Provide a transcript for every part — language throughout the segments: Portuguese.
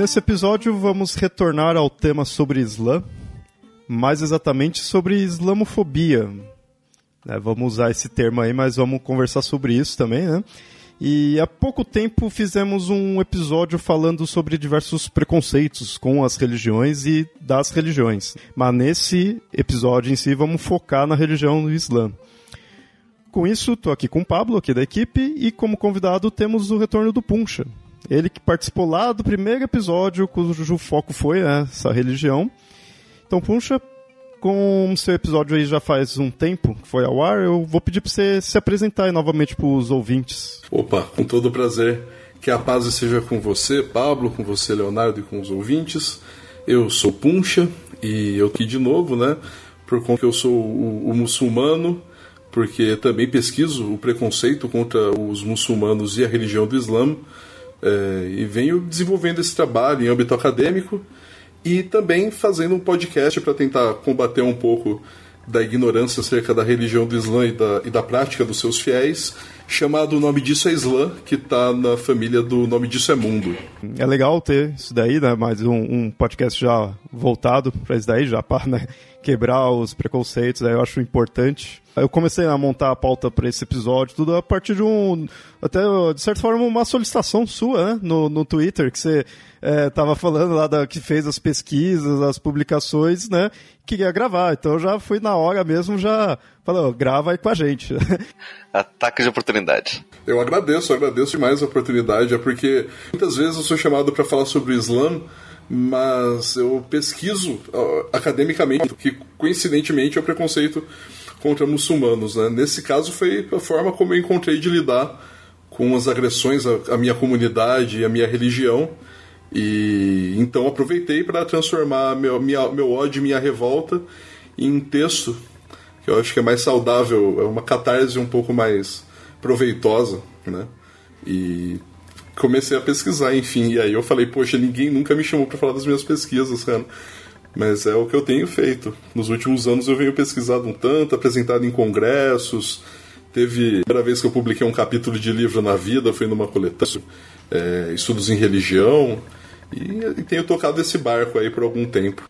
nesse episódio vamos retornar ao tema sobre Islã, mais exatamente sobre islamofobia. É, vamos usar esse termo aí, mas vamos conversar sobre isso também, né? E há pouco tempo fizemos um episódio falando sobre diversos preconceitos com as religiões e das religiões. Mas nesse episódio em si vamos focar na religião do Islã. Com isso, estou aqui com o Pablo, aqui da equipe, e como convidado temos o retorno do Puncha. Ele que participou lá do primeiro episódio, cujo foco foi essa religião. Então, Puncha, com o seu episódio aí já faz um tempo que foi ao ar, eu vou pedir para você se apresentar aí novamente para os ouvintes. Opa, com todo prazer. Que a paz seja com você, Pablo, com você, Leonardo, e com os ouvintes. Eu sou Puncha e eu aqui de novo, né? Por conta que eu sou o, o muçulmano, porque também pesquiso o preconceito contra os muçulmanos e a religião do Islã é, e venho desenvolvendo esse trabalho em âmbito acadêmico e também fazendo um podcast para tentar combater um pouco da ignorância acerca da religião do Islã e da, e da prática dos seus fiéis, chamado O Nome Disso é Islã, que está na família do Nome Disso é Mundo. É legal ter isso daí, né? Mais um, um podcast já voltado para isso daí, já para né? quebrar os preconceitos, né? eu acho importante. Eu comecei a montar a pauta para esse episódio, tudo a partir de um, até de certa forma, uma solicitação sua, né? No, no Twitter, que você estava é, falando lá da, que fez as pesquisas, as publicações, né? Que ia gravar. Então eu já fui na hora mesmo, já falou, grava aí com a gente. Ataque de oportunidade. Eu agradeço, eu agradeço demais a oportunidade, é porque muitas vezes eu sou chamado para falar sobre o Islã mas eu pesquiso uh, academicamente que coincidentemente é o preconceito contra muçulmanos. Né? Nesse caso foi a forma como eu encontrei de lidar com as agressões à, à minha comunidade e à minha religião. E então aproveitei para transformar meu, minha, meu ódio e minha revolta em um texto eu acho que é mais saudável, é uma catarse um pouco mais proveitosa, né? E comecei a pesquisar, enfim. E aí eu falei, poxa, ninguém nunca me chamou para falar das minhas pesquisas, cara. Mas é o que eu tenho feito. Nos últimos anos eu venho pesquisado um tanto, apresentado em congressos. Teve a primeira vez que eu publiquei um capítulo de livro na vida, foi numa coletânea, é, estudos em religião. E, e tenho tocado esse barco aí por algum tempo.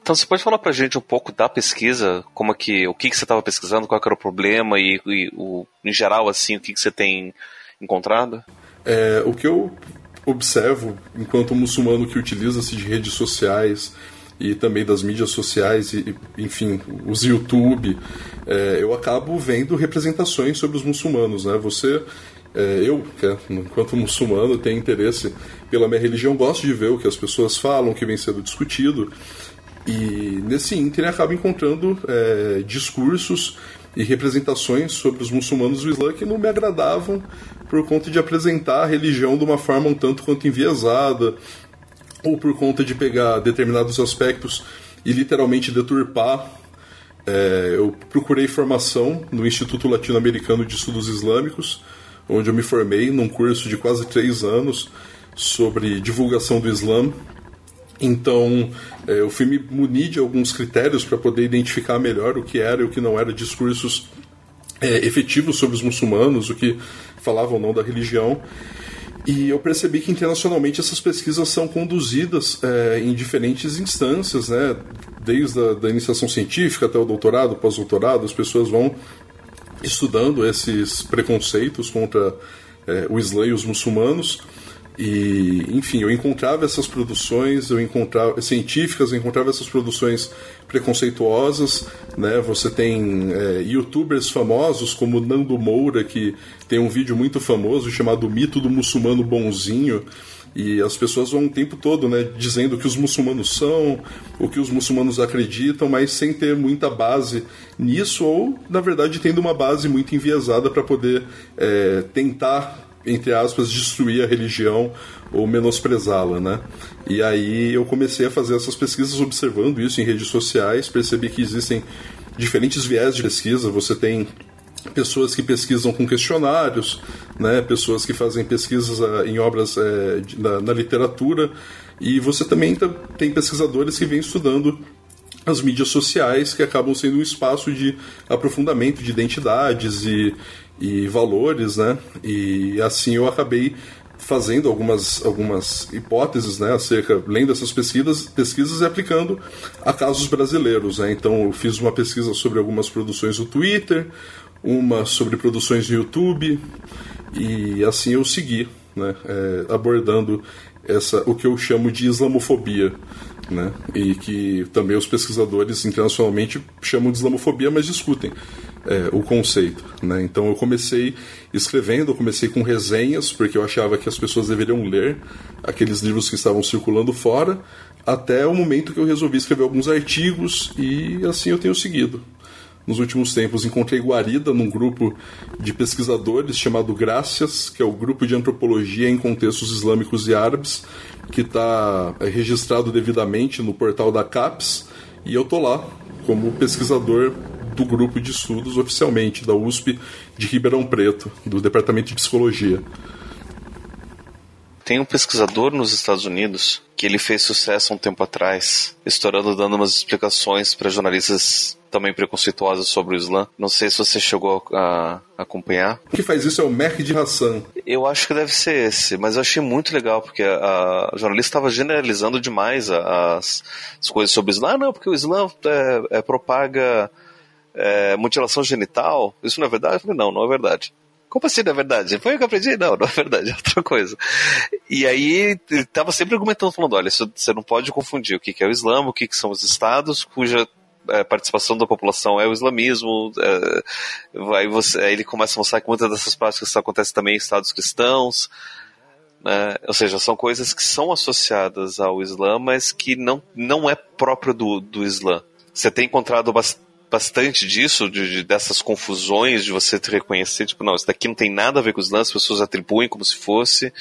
Então você pode falar pra gente um pouco da pesquisa, como é que, o que, que você estava pesquisando, qual era o problema e, e o, em geral assim, o que, que você tem encontrado? É, o que eu observo enquanto muçulmano que utiliza-se de redes sociais e também das mídias sociais e, enfim, os YouTube, é, eu acabo vendo representações sobre os muçulmanos, né? Você, é, eu, é, enquanto muçulmano, tenho interesse pela minha religião, gosto de ver o que as pessoas falam, o que vem sendo discutido, e nesse ínter acabo encontrando é, discursos e representações sobre os muçulmanos do Islã que não me agradavam por conta de apresentar a religião de uma forma um tanto quanto enviesada, ou por conta de pegar determinados aspectos e literalmente deturpar. É, eu procurei formação no Instituto Latino-Americano de Estudos Islâmicos, onde eu me formei num curso de quase três anos sobre divulgação do Islã. Então, é, eu fui me munir de alguns critérios para poder identificar melhor o que era e o que não era discursos é, efetivos sobre os muçulmanos, o que falavam ou não da religião. E eu percebi que internacionalmente essas pesquisas são conduzidas é, em diferentes instâncias, né? desde a da iniciação científica até o doutorado, pós-doutorado, as pessoas vão estudando esses preconceitos contra é, o Islã e os muçulmanos, E, enfim, eu encontrava essas produções, eu encontrava científicas, eu encontrava essas produções preconceituosas, né? Você tem é, youtubers famosos como Nando Moura, que tem um vídeo muito famoso chamado Mito do Muçulmano Bonzinho, e as pessoas vão o tempo todo né, dizendo o que os muçulmanos são, o que os muçulmanos acreditam, mas sem ter muita base nisso, ou, na verdade, tendo uma base muito enviesada para poder é, tentar entre aspas, destruir a religião ou menosprezá-la, né? E aí eu comecei a fazer essas pesquisas observando isso em redes sociais, percebi que existem diferentes viés de pesquisa. Você tem pessoas que pesquisam com questionários, né? Pessoas que fazem pesquisas uh, em obras uh, na, na, literatura e você também tem pesquisadores que vêm estudando as mídias sociais que acabam sendo um espaço de aprofundamento de identidades e, e valores, né? E assim eu acabei fazendo algumas, algumas hipóteses né, acerca, lendo essas pesquisas, pesquisas e aplicando a casos brasileiros. Né? Então, eu fiz uma pesquisa sobre algumas produções do Twitter, uma sobre produções no YouTube, e assim eu segui, né, é, abordando essa, o que eu chamo de islamofobia né? E que também os pesquisadores internacionalmente chamam de islamofobia, mas discutem é, o conceito, né? Então eu comecei escrevendo, eu comecei com resenhas, porque eu achava que as pessoas deveriam ler aqueles livros que estavam circulando fora, até o momento que eu resolvi escrever alguns artigos e assim eu tenho seguido nos últimos tempos. Encontrei guarida num grupo de pesquisadores chamado Gracias, que é o grupo de antropologia em contextos islâmicos e árabes, que está é, registrado devidamente no portal da CAPES, e eu tô lá como pesquisador do grupo de estudos oficialmente da USP de Ribeirão Preto, do Departamento de Psicologia. Tem um pesquisador nos Estados Unidos que ele fez sucesso um tempo atrás, estourando dando umas explicações para jornalistas também preconceituosos sobre o Islã. Não sei se você chegou a, acompanhar. O que faz isso é o Mehdi Hassan. Eu acho que deve ser esse, mas eu achei muito legal, porque a, a jornalista estava generalizando demais as, as, coisas sobre o Islã. Ah, não, porque o Islã é, é, propaga é, mutilação genital. Isso não é verdade? Eu falei, não, não é verdade. Como assim não é verdade? Foi o que eu aprendi? Não, não é verdade, é outra coisa. E aí estava sempre argumentando, falando: olha, você não pode confundir o que é o Islã, o que são os estados cuja participação da população é o islamismo. É, aí, você, aí ele começa a mostrar que muitas dessas práticas acontecem também em estados cristãos. Né? Ou seja, são coisas que são associadas ao Islã, mas que não, não é próprio do, do Islã. Você tem encontrado bastante bastante disso, de, dessas confusões, de você te reconhecer, tipo, não, isso daqui não tem nada a ver com os lances, as pessoas atribuem como se fosse.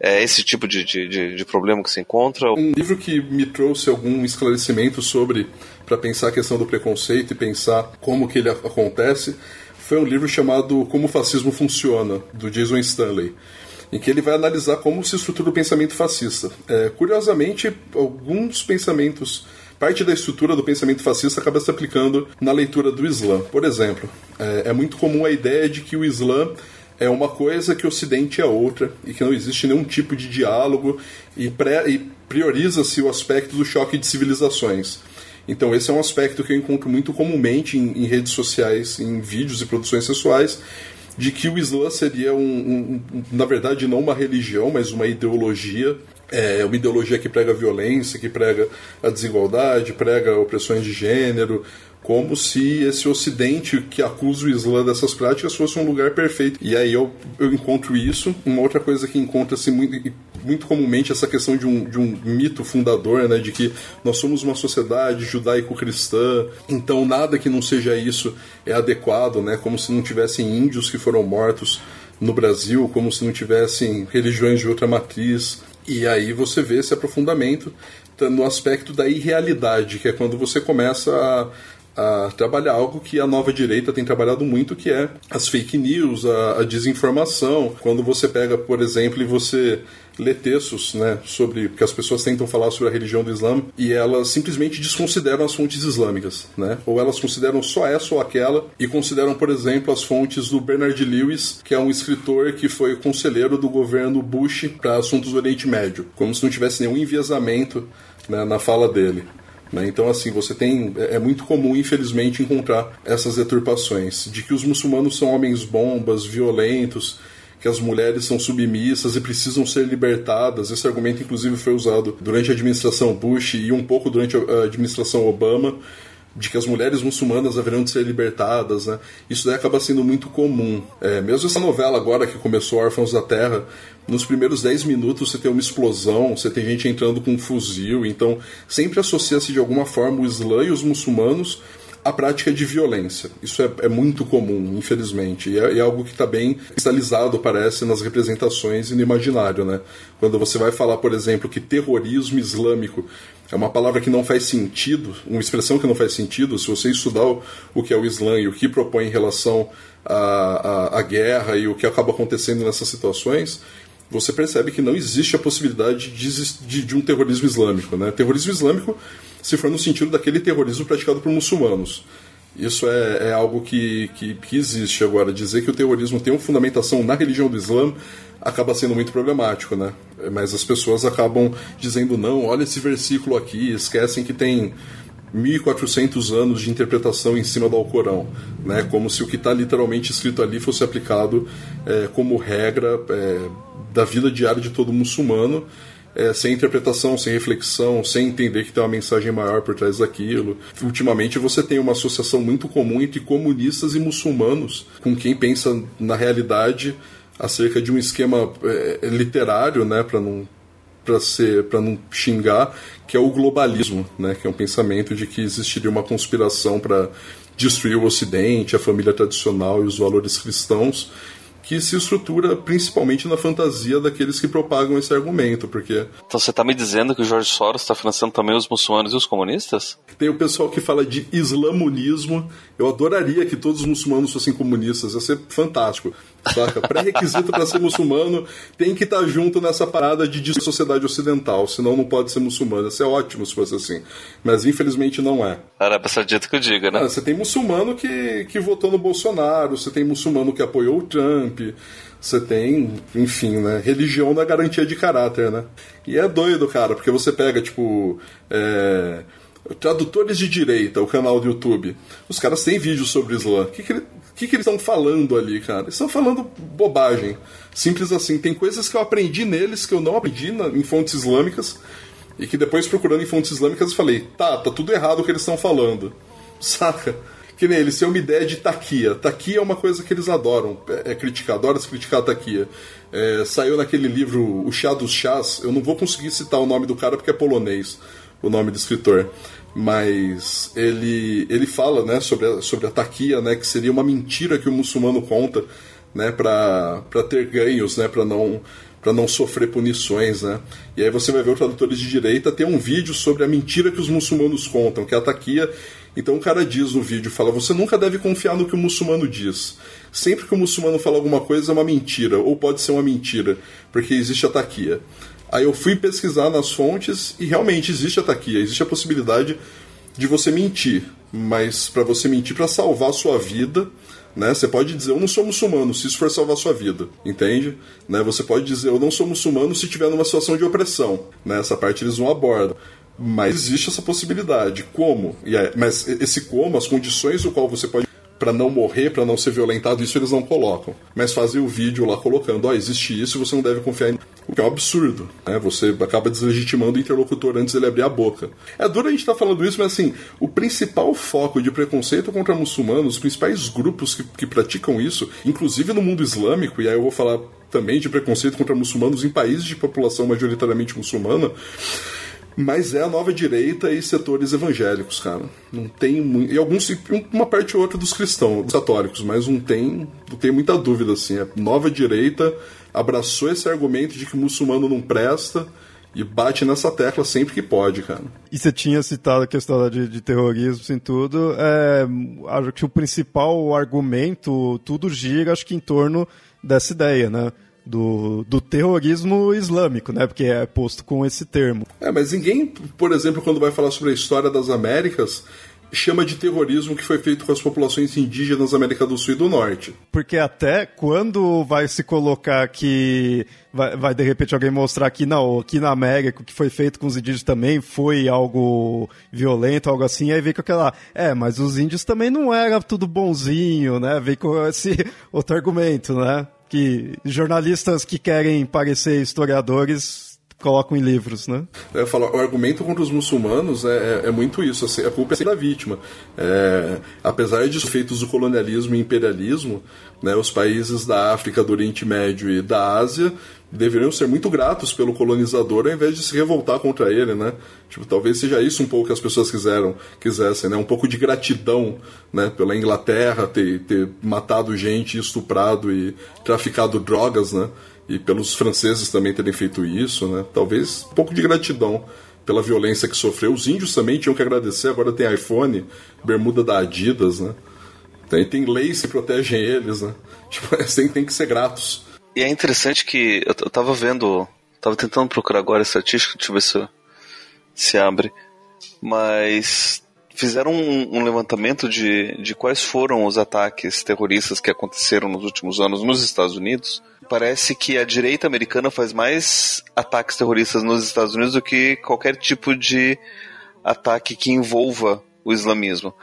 É esse tipo de, de, de, problema que se encontra. Um livro que me trouxe algum esclarecimento sobre, para pensar a questão do preconceito e pensar como que ele acontece, foi um livro chamado Como o Fascismo Funciona, do Jason Stanley em que ele vai analisar como se estrutura o pensamento fascista. É, curiosamente, alguns pensamentos parte da estrutura do pensamento fascista acaba se aplicando na leitura do Islã. Por exemplo, é, é muito comum a ideia de que o Islã é uma coisa que o Ocidente é outra e que não existe nenhum tipo de diálogo e, e prioriza-se o aspecto do choque de civilizações. Então esse é um aspecto que eu encontro muito comumente em, em redes sociais, em vídeos e produções sexuais, de que o Islã seria um, um, um, na verdade não uma religião, mas uma ideologia. É uma ideologia que prega a violência, que prega a desigualdade, prega opressões de gênero, como se esse ocidente que acusa o Islã dessas práticas fosse um lugar perfeito. E aí eu, eu encontro isso. Uma outra coisa que encontra-se muito, muito comumente essa questão de um, de um mito fundador, né, de que nós somos uma sociedade judaico-cristã, então nada que não seja isso é adequado, né, como se não tivessem índios que foram mortos no Brasil, como se não tivessem religiões de outra matriz. E aí você vê esse aprofundamento no aspecto da irrealidade, que é quando você começa a a trabalhar algo que a nova direita tem trabalhado muito, que é as fake news, a, a desinformação. Quando você pega, por exemplo, e você lê textos né, sobre que as pessoas tentam falar sobre a religião do Islã e elas simplesmente desconsideram as fontes islâmicas, né? Ou elas consideram só essa ou aquela e consideram, por exemplo, as fontes do Bernard Lewis, que é um escritor que foi conselheiro do governo Bush para assuntos do Oriente Médio, como se não tivesse nenhum enviesamento né, na fala dele. Né? Então, assim, você tem. É, é muito comum, infelizmente, encontrar essas deturpações de que os muçulmanos são homens bombas, violentos, que as mulheres são submissas e precisam ser libertadas. Esse argumento, inclusive, foi usado durante a administração Bush e um pouco durante a administração Obama de que as mulheres muçulmanas haverão de ser libertadas, né? Isso daí acaba sendo muito comum. É, mesmo essa novela agora que começou, Órfãos da Terra, nos primeiros 10 minutos você tem uma explosão, você tem gente entrando com um fuzil, então sempre associa-se de alguma forma o Islã e os muçulmanos à prática de violência. Isso é, é muito comum, infelizmente, e é, é algo que está bem cristalizado, parece, nas representações e no imaginário, né? Quando você vai falar, por exemplo, que terrorismo islâmico é uma palavra que não faz sentido, uma expressão que não faz sentido. Se você estudar o, que é o Islã e o que propõe em relação à, à, à guerra e o que acaba acontecendo nessas situações, você percebe que não existe a possibilidade de, de, de, um terrorismo islâmico. Né? Terrorismo islâmico, se for no sentido daquele terrorismo praticado por muçulmanos. Isso é, é algo que, que, que, existe. Agora, dizer que o terrorismo tem uma fundamentação na religião do Islã acaba sendo muito problemático, né? Mas as pessoas acabam dizendo, não, olha esse versículo aqui, esquecem que tem 1400 anos de interpretação em cima do Alcorão, né? Como se o que está literalmente escrito ali fosse aplicado é, como regra é, da vida diária de todo muçulmano, é, sem interpretação, sem reflexão, sem entender que tem uma mensagem maior por trás daquilo. Ultimamente você tem uma associação muito comum entre comunistas e muçulmanos, com quem pensa na realidade acerca de um esquema é, literário, né, para não para ser para não xingar, que é o globalismo, né, que é um pensamento de que existiria uma conspiração para destruir o Ocidente, a família tradicional e os valores cristãos que se estrutura principalmente na fantasia daqueles que propagam esse argumento, porque... Então você está me dizendo que o Jorge Soros está financiando também os muçulmanos e os comunistas? Tem o pessoal que fala de islamonismo. Eu adoraria que todos os muçulmanos fossem comunistas, ia ser fantástico. Saca? Pré-requisito para ser muçulmano tem que estar tá junto nessa parada de sociedade ocidental, senão não pode ser muçulmano. Isso é ótimo se fosse assim. Mas infelizmente não é. Arábia Saudita que eu diga, né? Ah, você tem muçulmano que, que votou no Bolsonaro, você tem muçulmano que apoiou o Trump, você tem, enfim, né? Religião na garantia de caráter, né? E é doido, cara, porque você pega, tipo. É... Tradutores de Direita, o canal do YouTube. Os caras têm vídeos sobre o Islã. O que, que, que, que eles estão falando ali, cara? Eles estão falando bobagem. Simples assim. Tem coisas que eu aprendi neles que eu não aprendi na, em fontes islâmicas. E que depois, procurando em fontes islâmicas, eu falei: tá, tá tudo errado o que eles estão falando. Saca? Que nem eles têm uma ideia de taquia. Taquia é uma coisa que eles adoram é, é criticar, adoram se criticar a taquia. É, saiu naquele livro O Chá dos Chás. Eu não vou conseguir citar o nome do cara porque é polonês, o nome do escritor mas ele, ele fala né, sobre, a, sobre a taquia, né, que seria uma mentira que o muçulmano conta né, para ter ganhos, né, para não para não sofrer punições, né? E aí você vai ver o tradutores de direita ter um vídeo sobre a mentira que os muçulmanos contam, que a taquia. Então o cara diz no vídeo, fala: "Você nunca deve confiar no que o muçulmano diz. Sempre que o muçulmano fala alguma coisa é uma mentira ou pode ser uma mentira, porque existe a taquia." Aí eu fui pesquisar nas fontes e realmente existe a taquia, existe a possibilidade de você mentir, mas para você mentir para salvar a sua vida, né? Você pode dizer eu não sou muçulmano se isso for salvar a sua vida, entende? Né? Você pode dizer eu não sou muçulmano se estiver numa situação de opressão, né? Essa parte eles não abordam. Mas existe essa possibilidade. Como? É, mas esse como, as condições do qual você pode para não morrer, para não ser violentado, isso eles não colocam. Mas fazem o vídeo lá colocando, ó, oh, existe isso, você não deve confiar em o que é um absurdo, né? Você acaba deslegitimando o interlocutor antes dele abrir a boca. É duro a gente estar tá falando isso, mas assim, o principal foco de preconceito contra muçulmanos, os principais grupos que, que praticam isso, inclusive no mundo islâmico, e aí eu vou falar também de preconceito contra muçulmanos em países de população majoritariamente muçulmana, mas é a nova direita e setores evangélicos, cara. Não tem muito. E alguns. Uma parte ou outra dos cristãos, dos católicos, mas não tem. Não tem muita dúvida, assim. A nova direita abraçou esse argumento de que o muçulmano não presta e bate nessa tecla sempre que pode, cara. E você tinha citado a questão de, de terrorismo e tudo. É, acho que o principal argumento, tudo gira, acho que em torno dessa ideia, né? Do, do terrorismo islâmico, né? Porque é posto com esse termo. É, mas ninguém, por exemplo, quando vai falar sobre a história das Américas, chama de terrorismo que foi feito com as populações indígenas da América do Sul e do Norte. Porque até quando vai se colocar que vai, vai de repente alguém mostrar que não, aqui na América o que foi feito com os indígenas também foi algo violento, algo assim, aí vem com aquela, é, mas os índios também não era tudo bonzinho, né? Vem com esse outro argumento, né? Que jornalistas que querem parecer historiadores colocam em livros, né? É, falo, o argumento contra os muçulmanos é, é, é muito isso, assim, a culpa é da vítima. É, apesar de feitos do colonialismo e imperialismo, né, os países da África, do Oriente Médio e da Ásia deveriam ser muito gratos pelo colonizador ao invés de se revoltar contra ele, né? Tipo, talvez seja isso um pouco que as pessoas quiseram, quisessem, né? Um pouco de gratidão, né? Pela Inglaterra ter, ter matado gente, estuprado e traficado drogas, né? E pelos franceses também terem feito isso, né? Talvez um pouco de gratidão pela violência que sofreu. Os índios também tinham que agradecer, agora tem iPhone, bermuda da Adidas, né? Tem, tem leis que protegem eles, né? Tipo, têm, têm que ser gratos. E é interessante que eu, eu tava vendo, tava tentando procurar agora estatística, deixa eu ver se, se abre, mas fizeram um, um, levantamento de, de quais foram os ataques terroristas que aconteceram nos últimos anos nos Estados Unidos. Parece que a direita americana faz mais ataques terroristas nos Estados Unidos do que qualquer tipo de ataque que envolva o islamismo.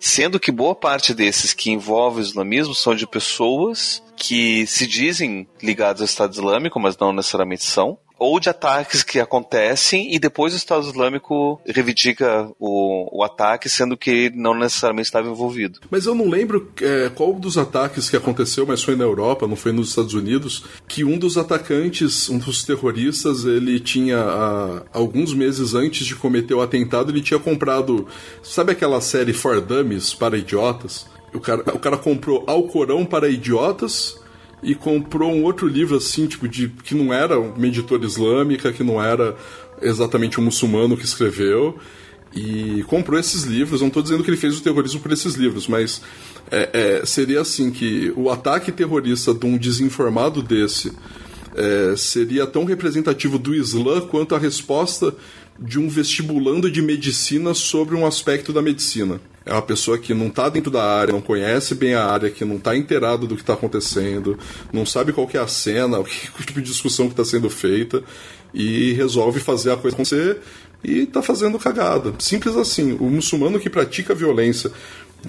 Sendo que boa parte desses que envolvem o islamismo são de pessoas que se dizem ligadas ao Estado Islâmico, mas não necessariamente são, ou de ataques que acontecem e depois o Estado Islâmico reivindica o, o ataque, sendo que não necessariamente estava envolvido. Mas eu não lembro é, qual dos ataques que aconteceu, mas foi na Europa, não foi nos Estados Unidos, que um dos atacantes, um dos terroristas, ele tinha, a, alguns meses antes de cometer o atentado, ele tinha comprado, sabe aquela série For Dummies, para idiotas? O cara, o cara comprou Alcorão para idiotas e comprou um outro livro assim, tipo, de que não era uma editora islâmica, que não era exatamente um muçulmano que escreveu. E comprou esses livros. Não estou dizendo que ele fez o terrorismo por esses livros, mas é, é, seria assim que o ataque terrorista de um desinformado desse é, seria tão representativo do Islã quanto a resposta de um vestibulando de medicina sobre um aspecto da medicina é uma pessoa que não está dentro da área, não conhece bem a área, que não está inteirado do que está acontecendo, não sabe qual é a cena, o, que, o tipo de discussão que está sendo feita e resolve fazer a coisa acontecer e está fazendo cagada. Simples assim. O muçulmano que pratica violência,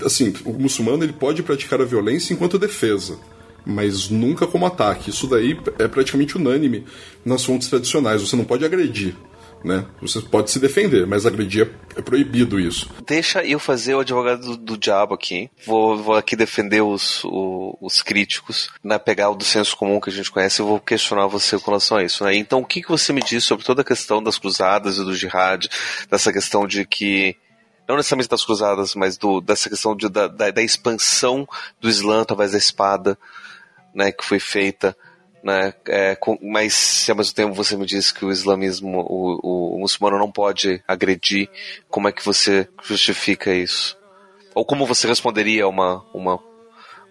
assim, o muçulmano ele pode praticar a violência enquanto defesa mas nunca como ataque. Isso daí é praticamente unânime nas fontes tradicionais. Você não pode agredir né? Você pode se defender, mas agredir é, é proibido isso. Deixa eu fazer o advogado do, do diabo aqui. Vou, vou aqui defender os, o, os críticos, né? pegar o do senso comum que a gente conhece e vou questionar você com relação a isso. Né? Então, o que, que você me diz sobre toda a questão das cruzadas e do jihad, dessa questão de que não necessariamente das cruzadas, mas do, dessa questão de, da, da, da expansão do Islã através da espada, né, que foi feita né? É, com, mas se ao mesmo tempo você me diz que o islamismo, o, o, muçulmano não pode agredir, como é que você justifica isso? Ou como você responderia a uma, uma,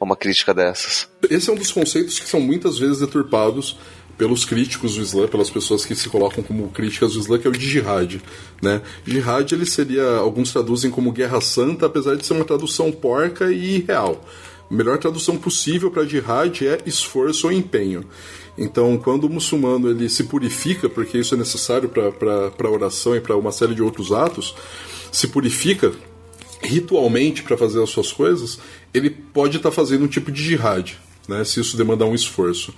uma crítica dessas? Esse é um dos conceitos que são muitas vezes deturpados pelos críticos do Islã, pelas pessoas que se colocam como críticas do Islã, que é o de jihad. Né? Jihad ele seria, alguns traduzem como guerra santa, apesar de ser uma tradução porca e real. A melhor tradução possível para jihad é esforço ou empenho. Então, quando o muçulmano ele se purifica, porque isso é necessário para a oração e para uma série de outros atos, se purifica ritualmente para fazer as suas coisas, ele pode estar tá fazendo um tipo de jihad, né, se isso demandar um esforço.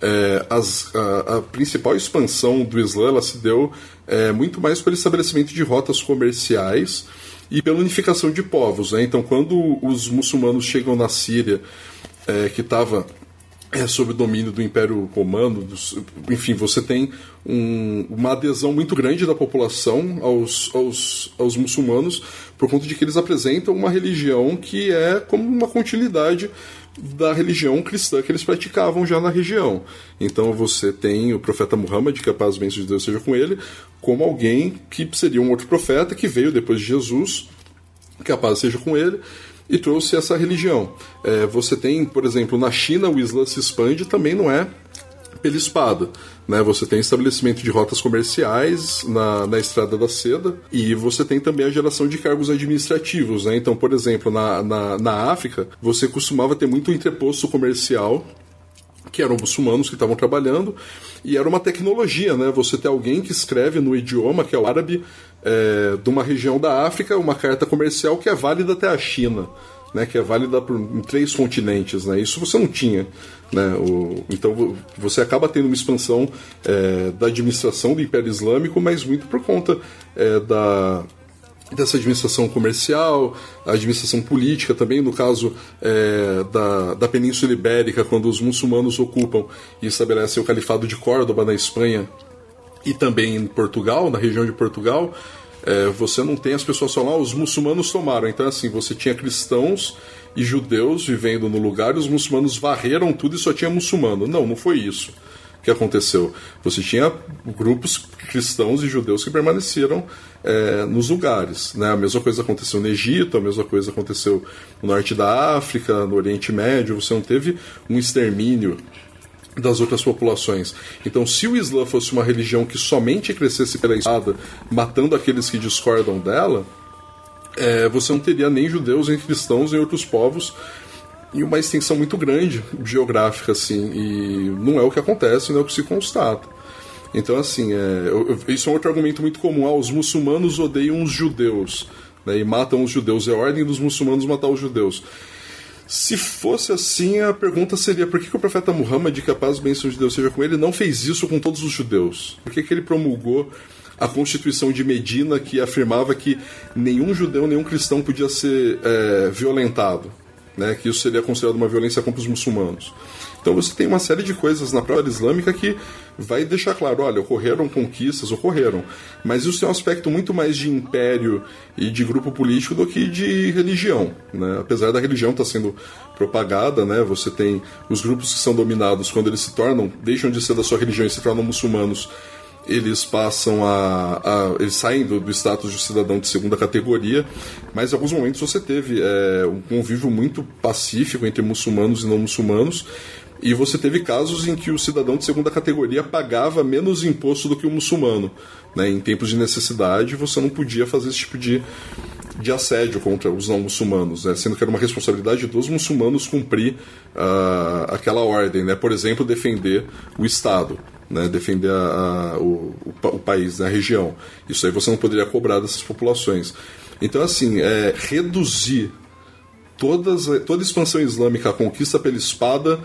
É, as, a, a, principal expansão do Islã se deu é, muito mais pelo estabelecimento de rotas comerciais e pela unificação de povos. Né? Então, quando os muçulmanos chegam na Síria, é, que estava é, sob domínio do Império Romano, dos, enfim, você tem um, uma adesão muito grande da população aos, aos, aos muçulmanos por conta de que eles apresentam uma religião que é como uma continuidade da religião cristã que eles praticavam já na região. Então você tem o profeta Muhammad, que a paz e bênção de Deus seja com ele, como alguém que seria um outro profeta que veio depois de Jesus, que a paz seja com ele, e trouxe essa religião. É, você tem, por exemplo, na China o Islã se expande também não é pela espada. Né? Você tem estabelecimento de rotas comerciais na, na Estrada da Seda e você tem também a geração de cargos administrativos. Né? Então, por exemplo, na, na, na África, você costumava ter muito entreposto comercial que eram muçulmanos que estavam trabalhando, e era uma tecnologia, né? Você ter alguém que escreve no idioma, que é o árabe, é, de uma região da África, uma carta comercial que é válida até a China. Né, que é válida por, em três continentes. Né? Isso você não tinha. Né? O, então você acaba tendo uma expansão é, da administração do Império Islâmico, mas muito por conta é, da, dessa administração comercial, a administração política também, no caso é, da, da Península Ibérica, quando os muçulmanos ocupam e estabelecem o Califado de Córdoba na Espanha e também em Portugal, na região de Portugal, é, você não tem as pessoas só lá, os muçulmanos tomaram. Então, assim, você tinha cristãos e judeus vivendo no lugar e os muçulmanos varreram tudo e só tinha muçulmano. Não, não foi isso que aconteceu. Você tinha grupos cristãos e judeus que permaneceram é, nos lugares. Né? A mesma coisa aconteceu no Egito, a mesma coisa aconteceu no norte da África, no Oriente Médio. Você não teve um extermínio das outras populações. Então, se o Islã fosse uma religião que somente crescesse pela espada, matando aqueles que discordam dela, é, você não teria nem judeus, nem cristãos, nem outros povos em uma extensão muito grande geográfica, assim, e não é o que acontece, não é o que se constata. Então, assim, é, eu, isso é um outro argumento muito comum. Ah, os muçulmanos odeiam os judeus né, e matam os judeus. É ordem dos muçulmanos matar os judeus. Se fosse assim, a pergunta seria por que, que o profeta Muhammad, que a paz e bênção de Deus seja com ele, não fez isso com todos os judeus? Por que, que ele promulgou a Constituição de Medina que afirmava que nenhum judeu, nenhum cristão podia ser é, violentado? Né, que isso seria considerado uma violência contra os muçulmanos. Então você tem uma série de coisas na própria islâmica que vai deixar claro, olha, ocorreram conquistas, ocorreram, mas isso tem um aspecto muito mais de império e de grupo político do que de religião, né? Apesar da religião estar tá sendo propagada, né? Você tem os grupos que são dominados quando eles se tornam, deixam de ser da sua religião e se tornam muçulmanos, eles passam a, a eles saem do, do, status de cidadão de segunda categoria, mas em alguns momentos você teve é, um convívio muito pacífico entre muçulmanos e não muçulmanos e você teve casos em que o cidadão de segunda categoria pagava menos imposto do que o muçulmano. Né? Em tempos de necessidade, você não podia fazer esse tipo de, de assédio contra os não muçulmanos, né? sendo que era uma responsabilidade dos muçulmanos cumprir uh, aquela ordem, né? por exemplo, defender o Estado. Né, defender a, a, o, o, país, né, a região. Isso aí você não poderia cobrar dessas populações. Então, assim, é, reduzir todas, toda expansão islâmica, a conquista pela espada,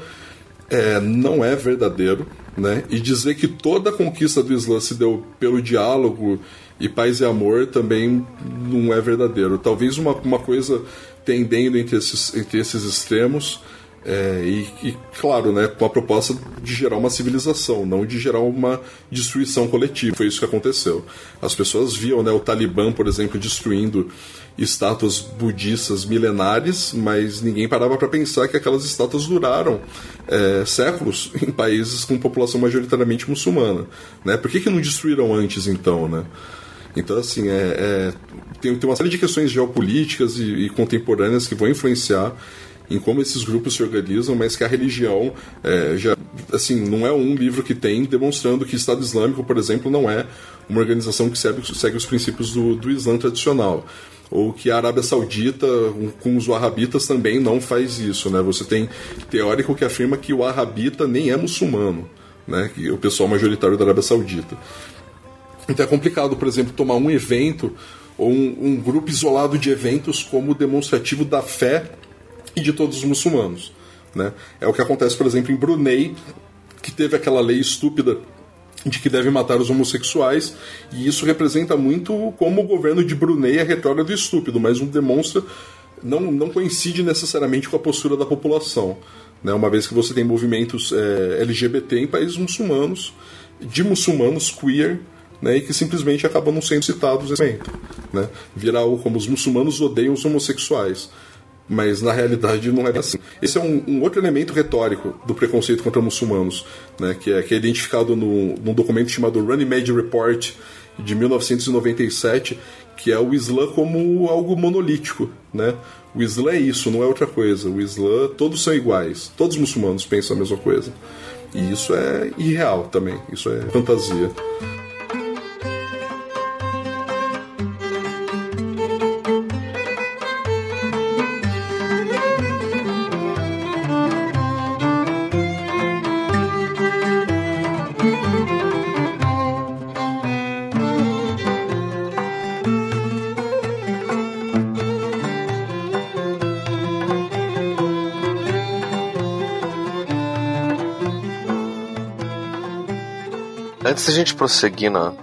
é, não é verdadeiro, né? E dizer que toda a conquista do Islã se deu pelo diálogo e paz e amor também não é verdadeiro. Talvez uma, uma coisa tendendo entre esses, entre esses extremos. É, e, e, claro, né, com a proposta de gerar uma civilização, não de gerar uma destruição coletiva. Foi isso que aconteceu. As pessoas viam né, o Talibã, por exemplo, destruindo estátuas budistas milenares, mas ninguém parava para pensar que aquelas estátuas duraram é, séculos em países com população majoritariamente muçulmana. Né? Por que, que não destruíram antes, então? Né? Então, assim, é, é, tem, tem uma série de questões geopolíticas e, e, contemporâneas que vão influenciar em como esses grupos se organizam, mas que a religião é, já, assim, não é um livro que tem demonstrando que Estado Islâmico, por exemplo, não é uma organização que segue, segue os princípios do, do Islã tradicional ou que a Arábia Saudita com os wahhabitas também não faz isso, né? Você tem teórico que afirma que o wahhabita nem é muçulmano, né? Que o pessoal majoritário da Arábia Saudita. Então é complicado, por exemplo, tomar um evento ou um, um grupo isolado de eventos como demonstrativo da fé e de todos os muçulmanos, né? É o que acontece, por exemplo, em Brunei, que teve aquela lei estúpida de que deve matar os homossexuais, e isso representa muito como o governo de Brunei é retrógrado e estúpido, mas não demonstra, não, não coincide necessariamente com a postura da população. Né? Uma vez que você tem movimentos é, LGBT em países muçulmanos, de muçulmanos queer, né, e que simplesmente acabam não sendo citados nesse momento. Né? Virar como os muçulmanos odeiam os homossexuais mas na realidade não é assim. Esse é um, um, outro elemento retórico do preconceito contra muçulmanos, né, que, é, que é identificado no, num documento chamado Running Made Report de 1997, que é o Islã como algo monolítico. Né? O Islã é isso, não é outra coisa. O Islã, todos são iguais, todos os muçulmanos pensam a mesma coisa. E isso é irreal também, isso é fantasia. Gente prosseguir na,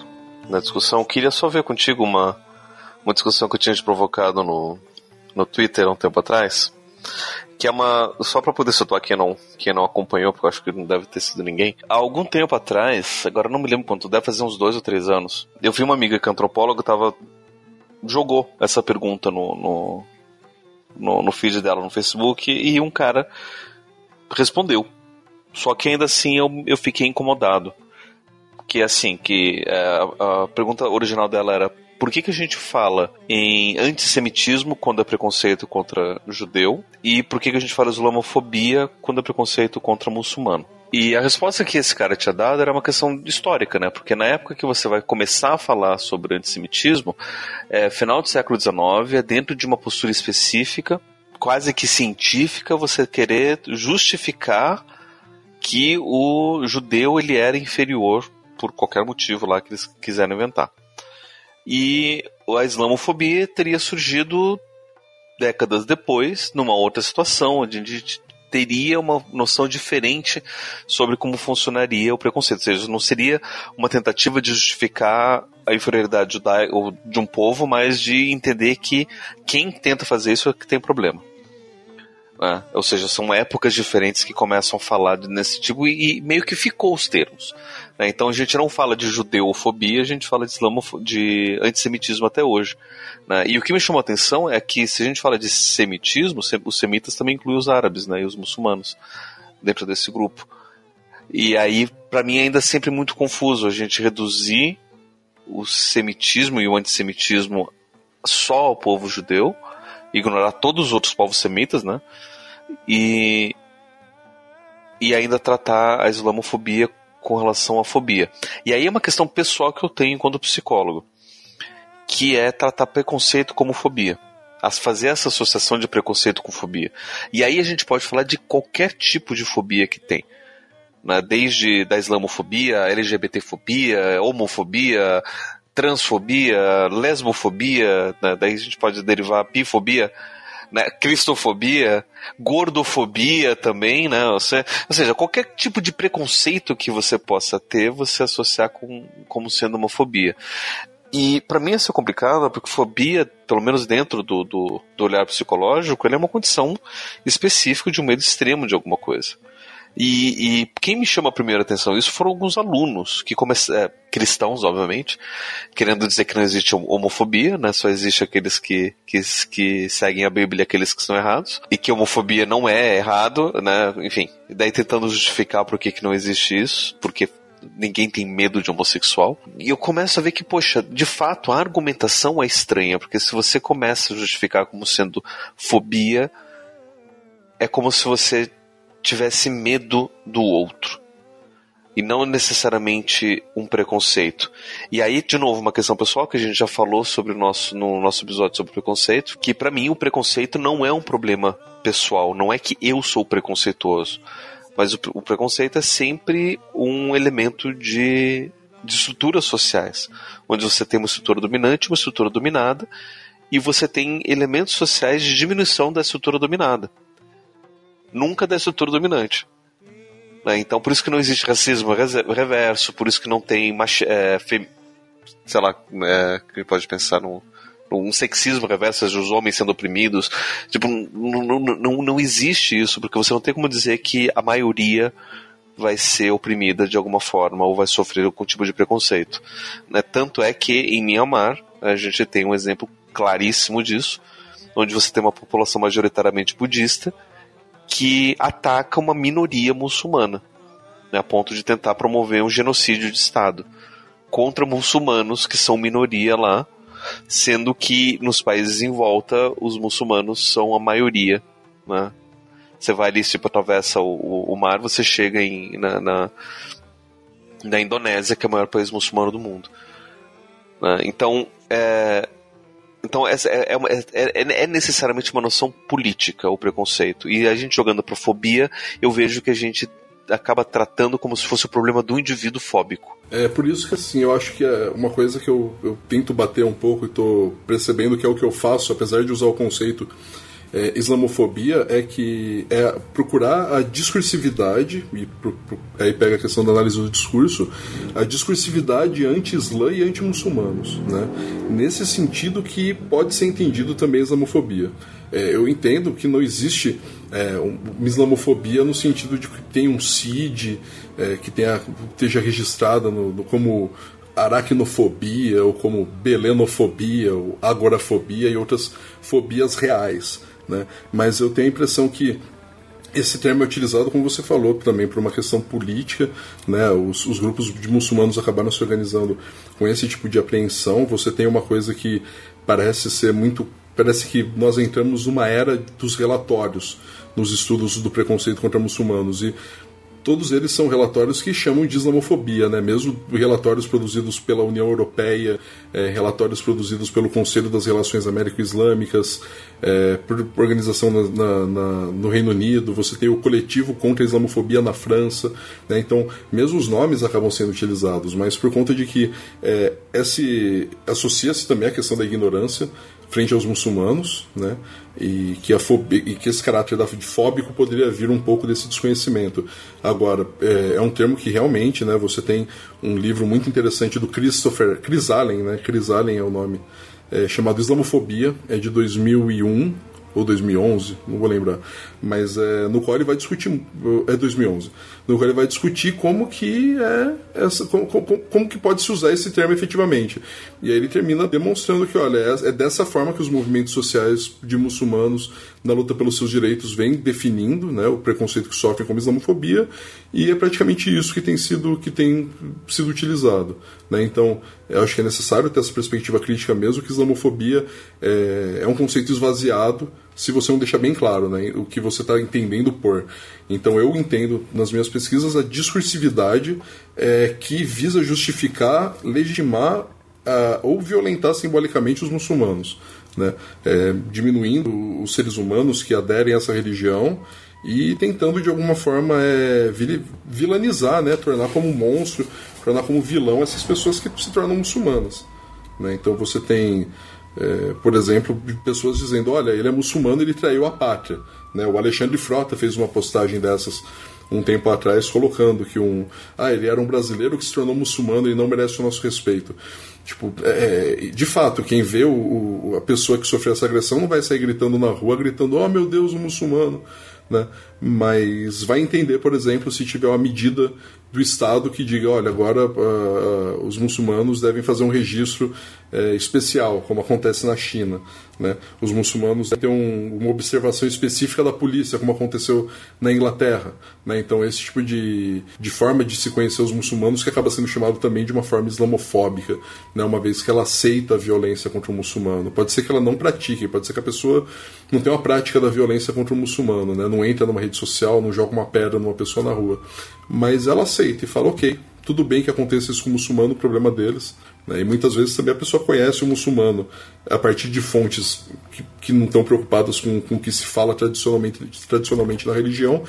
na discussão, queria só ver contigo uma, uma discussão que eu tinha te provocado no, no Twitter há um tempo atrás. Que é uma. Só para poder situar quem não, quem não acompanhou, porque eu acho que não deve ter sido ninguém. Há algum tempo atrás, agora não me lembro quanto, deve fazer uns dois ou três anos, eu vi uma amiga que é antropóloga tava. jogou essa pergunta no, no, no, no feed dela no Facebook e um cara respondeu. Só que ainda assim eu, eu fiquei incomodado. Que assim, que é, a, a pergunta original dela era por que, que a gente fala em antissemitismo quando é preconceito contra judeu e por que, que a gente fala islamofobia quando é preconceito contra muçulmano? E a resposta que esse cara tinha dado era uma questão histórica, né? Porque na época que você vai começar a falar sobre antissemitismo, é final do século XIX, é dentro de uma postura específica, quase que científica, você querer justificar que o judeu ele era inferior por qualquer motivo lá que eles quiseram inventar. E a islamofobia teria surgido décadas depois, numa outra situação, onde a gente teria uma noção diferente sobre como funcionaria o preconceito. Ou seja, não seria uma tentativa de justificar a inferioridade de um povo, mas de entender que quem tenta fazer isso é que tem problema. É, ou seja, são épocas diferentes que começam a falar nesse tipo e, e meio que ficou os termos. Né? Então a gente não fala de judeofobia, a gente fala de, de antissemitismo até hoje. Né? E o que me chamou a atenção é que se a gente fala de semitismo, os semitas também incluem os árabes né? e os muçulmanos dentro desse grupo. E aí, para mim, ainda é sempre muito confuso a gente reduzir o semitismo e o antissemitismo só ao povo judeu, ignorar todos os outros povos semitas, né? E, e ainda tratar a islamofobia com relação à fobia. E aí é uma questão pessoal que eu tenho enquanto psicólogo, que é tratar preconceito como fobia. As fazer essa associação de preconceito com fobia. E aí a gente pode falar de qualquer tipo de fobia que tem. Né? Desde da islamofobia, LGBTfobia, homofobia, transfobia, lesbofobia, né? daí a gente pode derivar bifobia né, cristofobia, gordofobia também, né? Você, ou seja, qualquer tipo de preconceito que você possa ter, você associar com, como sendo uma fobia. E para mim isso é complicado, porque fobia, pelo menos dentro do, do, do olhar psicológico, ele é uma condição específica de um medo extremo de alguma coisa. E, e, quem me chama a primeira atenção isso foram alguns alunos que começaram, é, cristãos, obviamente, querendo dizer que não existe homofobia, né? Só existe aqueles que, que, que seguem a Bíblia aqueles que estão errados, e que homofobia não é errado, né? Enfim, daí tentando justificar por que, que não existe isso, porque ninguém tem medo de homossexual. E eu começo a ver que, poxa, de fato, a argumentação é estranha, porque se você começa a justificar como sendo fobia, é como se você tivesse medo do outro. E não necessariamente um preconceito. E aí, de novo, uma questão pessoal que a gente já falou sobre o nosso, no nosso episódio sobre preconceito, que para mim o preconceito não é um problema pessoal, não é que eu sou preconceituoso. Mas o, o preconceito é sempre um elemento de, de estruturas sociais, onde você tem uma estrutura dominante uma estrutura dominada, e você tem elementos sociais de diminuição da estrutura dominada nunca da estrutura dominante. Né? Então, por isso que não existe racismo reverso, por isso que não tem, é, fem... sei lá, é, que pode pensar num, num sexismo reverso, os homens sendo oprimidos. Tipo, não, não, não, não existe isso, porque você não tem como dizer que a maioria vai ser oprimida de alguma forma ou vai sofrer algum tipo de preconceito. Né? Tanto é que em Myanmar a gente tem um exemplo claríssimo disso, onde você tem uma população majoritariamente budista que ataca uma minoria muçulmana, né, a ponto de tentar promover um genocídio de Estado contra muçulmanos que são minoria lá, sendo que nos países em volta os muçulmanos são a maioria. Né? Você vai ali, tipo, atravessa o, o, o mar, você chega em, na, na, na, Indonésia, que é o maior país muçulmano do mundo. Né? Então, é, então é, é, é, é, necessariamente uma noção política o preconceito. E a gente jogando para fobia, eu vejo que a gente acaba tratando como se fosse o problema do indivíduo fóbico. É por isso que assim, eu acho que é uma coisa que eu, eu tento bater um pouco e estou percebendo que é o que eu faço, apesar de usar o conceito é, islamofobia é que é procurar a discursividade, e pro, pro, aí pega a questão da análise do discurso, a discursividade anti-islã e anti-muçulmanos. Né? Nesse sentido que pode ser entendido também a islamofobia. É, eu entendo que não existe é, uma islamofobia no sentido de que tem um CID é, que tenha, esteja registrada no, no, como aracnofobia, ou como belenofobia, ou agorafobia e outras fobias reais. Né? Mas eu tenho a impressão que esse termo é utilizado, como você falou, também por uma questão política. Né? Os, os, grupos de muçulmanos acabaram se organizando com esse tipo de apreensão. Você tem uma coisa que parece ser muito. Parece que nós entramos numa era dos relatórios nos estudos do preconceito contra muçulmanos. E todos eles são relatórios que chamam de islamofobia, né? mesmo relatórios produzidos pela União Europeia, é, relatórios produzidos pelo Conselho das Relações Américo-Islâmicas, é, por organização na, na, na, no Reino Unido, você tem o coletivo contra a islamofobia na França, né? então mesmo os nomes acabam sendo utilizados, mas por conta de que é, esse associa-se também à questão da ignorância, frente aos muçulmanos, né? E que, a fobia, e que esse caráter de fóbico poderia vir um pouco desse desconhecimento. Agora, é, é, um termo que realmente, né? Você tem um livro muito interessante do Christopher Chris Allen, né? Chris Allen é o nome, é, chamado Islamofobia, é de 2001 ou 2011, não vou lembrar, mas é, no qual ele vai discutir, é 2011, no qual ele vai discutir como que é essa, como, como, como que pode se usar esse termo efetivamente. E aí ele termina demonstrando que, olha, é, é dessa forma que os movimentos sociais de muçulmanos na luta pelos seus direitos vêm definindo, né, o preconceito que sofrem como islamofobia, e é praticamente isso que tem sido que tem sido utilizado, né? Então, eu acho que é necessário ter essa perspectiva crítica mesmo que islamofobia é, é um conceito esvaziado se você não deixar bem claro né, o que você está entendendo por. Então eu entendo nas minhas pesquisas a discursividade é, que visa justificar, legitimar uh, ou violentar simbolicamente os muçulmanos, né, é, diminuindo os seres humanos que aderem a essa religião e tentando de alguma forma é, vilanizar, né, tornar como monstro, tornar como vilão essas pessoas que se tornam muçulmanas. Né? Então você tem é, por exemplo, pessoas dizendo: olha, ele é muçulmano, ele traiu a pátria. Né? O Alexandre Frota fez uma postagem dessas um tempo atrás, colocando que um. Ah, ele era um brasileiro que se tornou muçulmano e não merece o nosso respeito. Tipo, é, é de fato, quem vê o, o, a pessoa que sofreu essa agressão não vai sair gritando na rua, gritando: oh meu Deus, um muçulmano. Né? Mas vai entender, por exemplo, se tiver uma medida do Estado que diga: olha, agora uh, os muçulmanos devem fazer um registro uh, especial, como acontece na China. Né? Os muçulmanos ter um, uma observação específica da polícia, como aconteceu na Inglaterra. Né? Então, esse tipo de, de forma de se conhecer os muçulmanos que acaba sendo chamado também de uma forma islamofóbica, né? uma vez que ela aceita a violência contra o muçulmano. Pode ser que ela não pratique, pode ser que a pessoa não tenha uma prática da violência contra o muçulmano, né? não entra numa rede social, não joga uma pedra numa pessoa na rua. Mas ela aceita e fala: ok, tudo bem que aconteça isso com o muçulmano, o problema deles. Né? E muitas vezes também a pessoa conhece o muçulmano a partir de fontes que, que não estão preocupadas com, com o que se fala tradicionalmente, tradicionalmente na religião,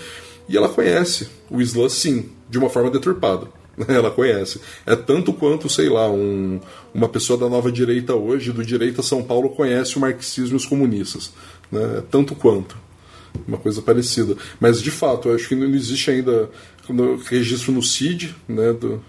e ela conhece o Islã, sim, de uma forma deturpada. Ela conhece. É tanto quanto, sei lá, um, uma pessoa da nova direita hoje, do direita São Paulo, conhece o marxismo e os comunistas. Né? É tanto quanto. Uma coisa parecida. Mas, de fato, eu acho que não existe ainda registro no CID, né, do,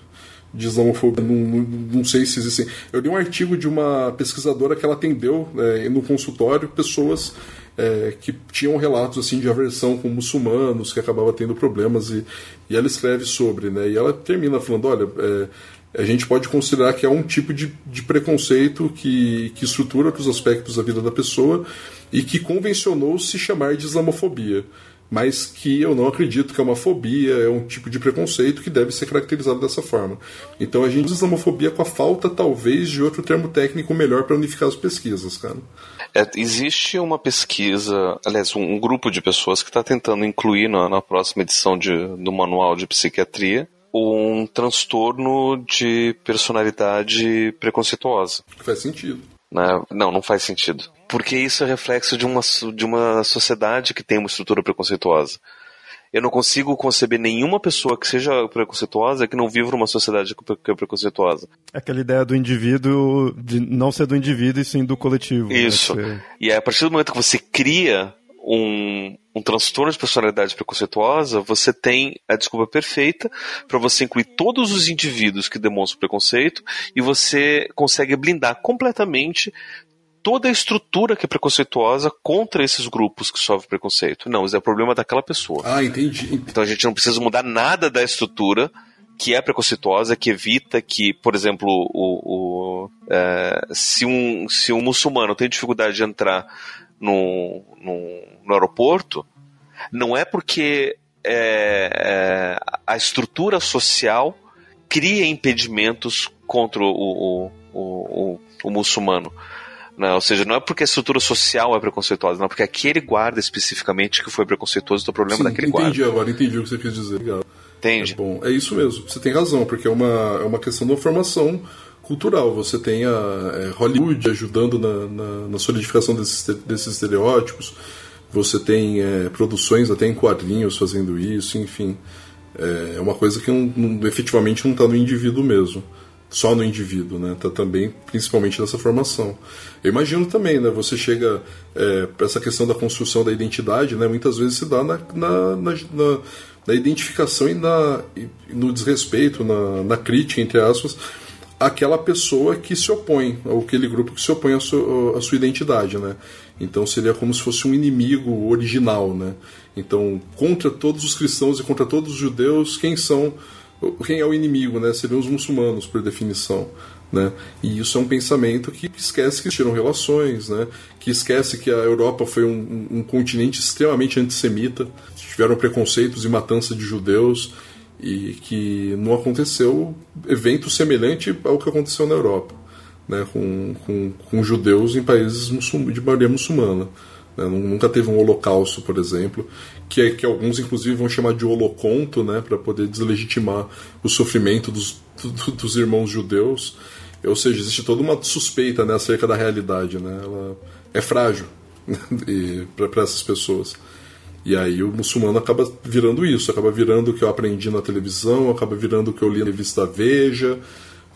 de islamofobia, não, não, não, sei se existem. Eu li um artigo de uma pesquisadora que ela atendeu é, no consultório pessoas é, que tinham relatos assim de aversão com muçulmanos, que acabava tendo problemas, e, e ela escreve sobre, né, e ela termina falando, olha, é, a gente pode considerar que é um tipo de, de preconceito que, que estrutura outros aspectos da vida da pessoa e que convencionou se chamar de islamofobia mas que eu não acredito que é uma fobia, é um tipo de preconceito que deve ser caracterizado dessa forma. Então a gente usa islamofobia com a falta, talvez, de outro termo técnico melhor para unificar as pesquisas, cara. É, existe uma pesquisa, aliás, um, um grupo de pessoas que está tentando incluir na, na próxima edição de, do Manual de Psiquiatria um transtorno de personalidade preconceituosa. Faz sentido. Né? Não, não faz sentido. Porque isso é reflexo de uma, de uma sociedade que tem uma estrutura preconceituosa. Eu não consigo conceber nenhuma pessoa que seja preconceituosa que não viva numa sociedade que é preconceituosa. É aquela ideia do indivíduo, de não ser do indivíduo e sim do coletivo. Né? Isso. Né? E é a partir do momento que você cria um, um transtorno de personalidade preconceituosa, você tem a desculpa perfeita para você incluir todos os indivíduos que demonstram preconceito e você consegue blindar completamente toda a estrutura que é preconceituosa contra esses grupos que sofrem preconceito. Não, isso é problema daquela pessoa. Ah, entendi. Então a gente não precisa mudar nada da estrutura que é preconceituosa, que evita que, por exemplo, o, o é, se, um, se um muçulmano tem dificuldade de entrar no, no, no aeroporto, não é porque é, é, a estrutura social cria impedimentos contra o, o, o, o muçulmano. Né? Ou seja, não é porque a estrutura social é preconceituosa, não é porque aquele guarda especificamente que foi preconceituoso do problema Sim, daquele entendi guarda. Entendi agora, entendi o que você quis dizer. Legal. Entende? É bom, é isso mesmo. Você tem razão, porque é uma, é uma questão da formação cultural. Você tem a é, Hollywood ajudando na, na, na solidificação desses, desses estereótipos. Você tem é, produções até em quadrinhos fazendo isso, enfim. É, é uma coisa que não, não, efetivamente não está no indivíduo mesmo. Só no indivíduo, né? Está também, principalmente nessa formação. Eu imagino também, né? Você chega é, para essa questão da construção da identidade, né? Muitas vezes se dá na, na, na, na identificação e, na, e no desrespeito, na, na crítica, entre aspas, aquela pessoa que se opõe, ou aquele grupo que se opõe à sua, à sua identidade, né? Então seria como se fosse um inimigo original, né? Então, contra todos os cristãos e contra todos os judeus, quem são quem é o inimigo, né? Seriam os muçulmanos, por definição. Né? E isso é um pensamento que esquece que existiram relações, né? que esquece que a Europa foi um, um, continente extremamente antissemita, tiveram preconceitos e matança de judeus, e que não aconteceu evento semelhante ao que aconteceu na Europa, né, com, com, com judeus em países de maioria muçulmana. Né, nunca teve um holocausto, por exemplo, que, é, que alguns inclusive vão chamar de holoconto, né, para poder deslegitimar o sofrimento dos, do, dos irmãos judeus. Ou seja, existe toda uma suspeita né, acerca da realidade. Né, ela é frágil para essas pessoas. E aí o muçulmano acaba virando isso, acaba virando o que eu aprendi na televisão, acaba virando o que eu li na revista Veja,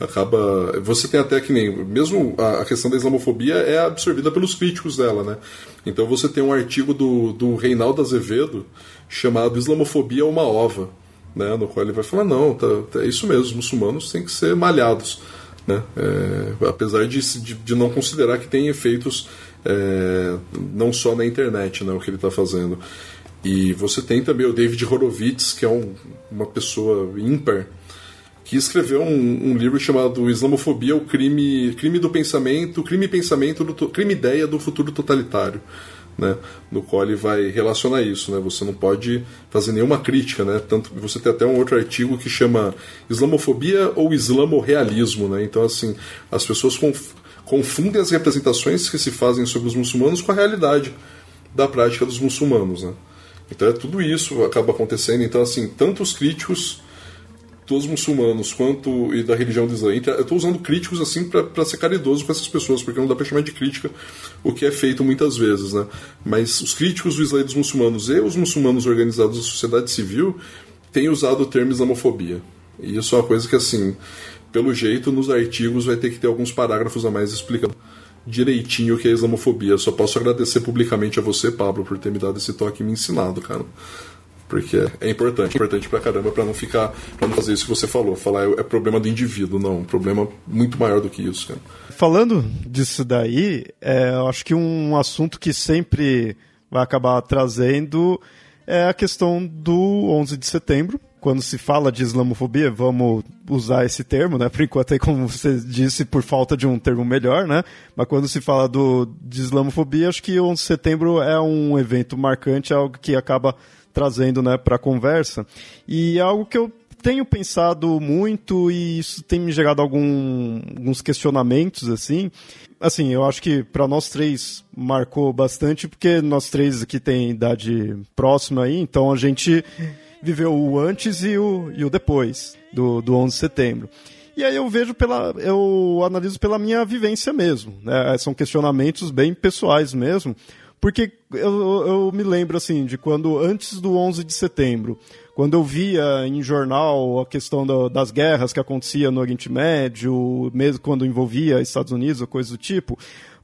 acaba. Você tem até que nem. Mesmo a questão da islamofobia é absorvida pelos críticos dela, né? Então você tem um artigo do, do Reinaldo Azevedo chamado Islamofobia é uma ova, né? No qual ele vai falar: não, tá, tá é isso mesmo, os muçulmanos têm que ser malhados. Né? É, apesar de, de, de, não considerar que tem efeitos é, não só na internet, né, o que ele está fazendo. E você tem também o David Horowitz, que é um, uma pessoa ímpar, que escreveu um, um, livro chamado Islamofobia, o crime, crime do pensamento, crime pensamento, do, crime ideia do futuro totalitário, né? No qual ele vai relacionar isso, né? Você não pode fazer nenhuma crítica, né? Tanto você tem até um outro artigo que chama Islamofobia ou Islamorrealismo, né? Então assim, as pessoas conf, confundem as representações que se fazem sobre os muçulmanos com a realidade da prática dos muçulmanos, né? Então é tudo isso acaba acontecendo. Então, assim, tanto os críticos dos muçulmanos quanto e da religião do Islã. Eu estou usando críticos assim para ser caridoso com essas pessoas, porque não dá para chamar de crítica o que é feito muitas vezes, né? Mas os críticos do Islã e dos muçulmanos e os muçulmanos organizados da sociedade civil têm usado o termo islamofobia. E isso é uma coisa que, assim, pelo jeito, nos artigos vai ter que ter alguns parágrafos a mais explicando direitinho o que é islamofobia. Só posso agradecer publicamente a você, Pablo, por ter me dado esse toque e me ensinado, cara. Porque é importante, é importante pra caramba pra não ficar, pra não fazer isso que você falou, falar é, é problema do indivíduo, não, um problema muito maior do que isso, cara. Falando disso daí, é, eu acho que um assunto que sempre vai acabar trazendo é a questão do 11 de setembro, quando se fala de islamofobia, vamos usar esse termo, né? Por enquanto, aí, como você disse, por falta de um termo melhor, né? Mas quando se fala do, de islamofobia, acho que o 11 de setembro é um evento marcante, é algo que acaba trazendo né, para a conversa. E é algo que eu tenho pensado muito e isso tem me gerado algum, alguns questionamentos, assim. Assim, eu acho que para nós três marcou bastante, porque nós três aqui tem idade próxima aí, então a gente viveu o antes e o, e o depois do, do 11 de setembro. E aí eu vejo pela, eu analiso pela minha vivência mesmo, né? São questionamentos bem pessoais mesmo, porque eu, eu me lembro assim de quando antes do 11 de setembro, quando eu via em jornal a questão do, das guerras que acontecia no Oriente Médio, mesmo quando envolvia Estados Unidos ou coisa do tipo,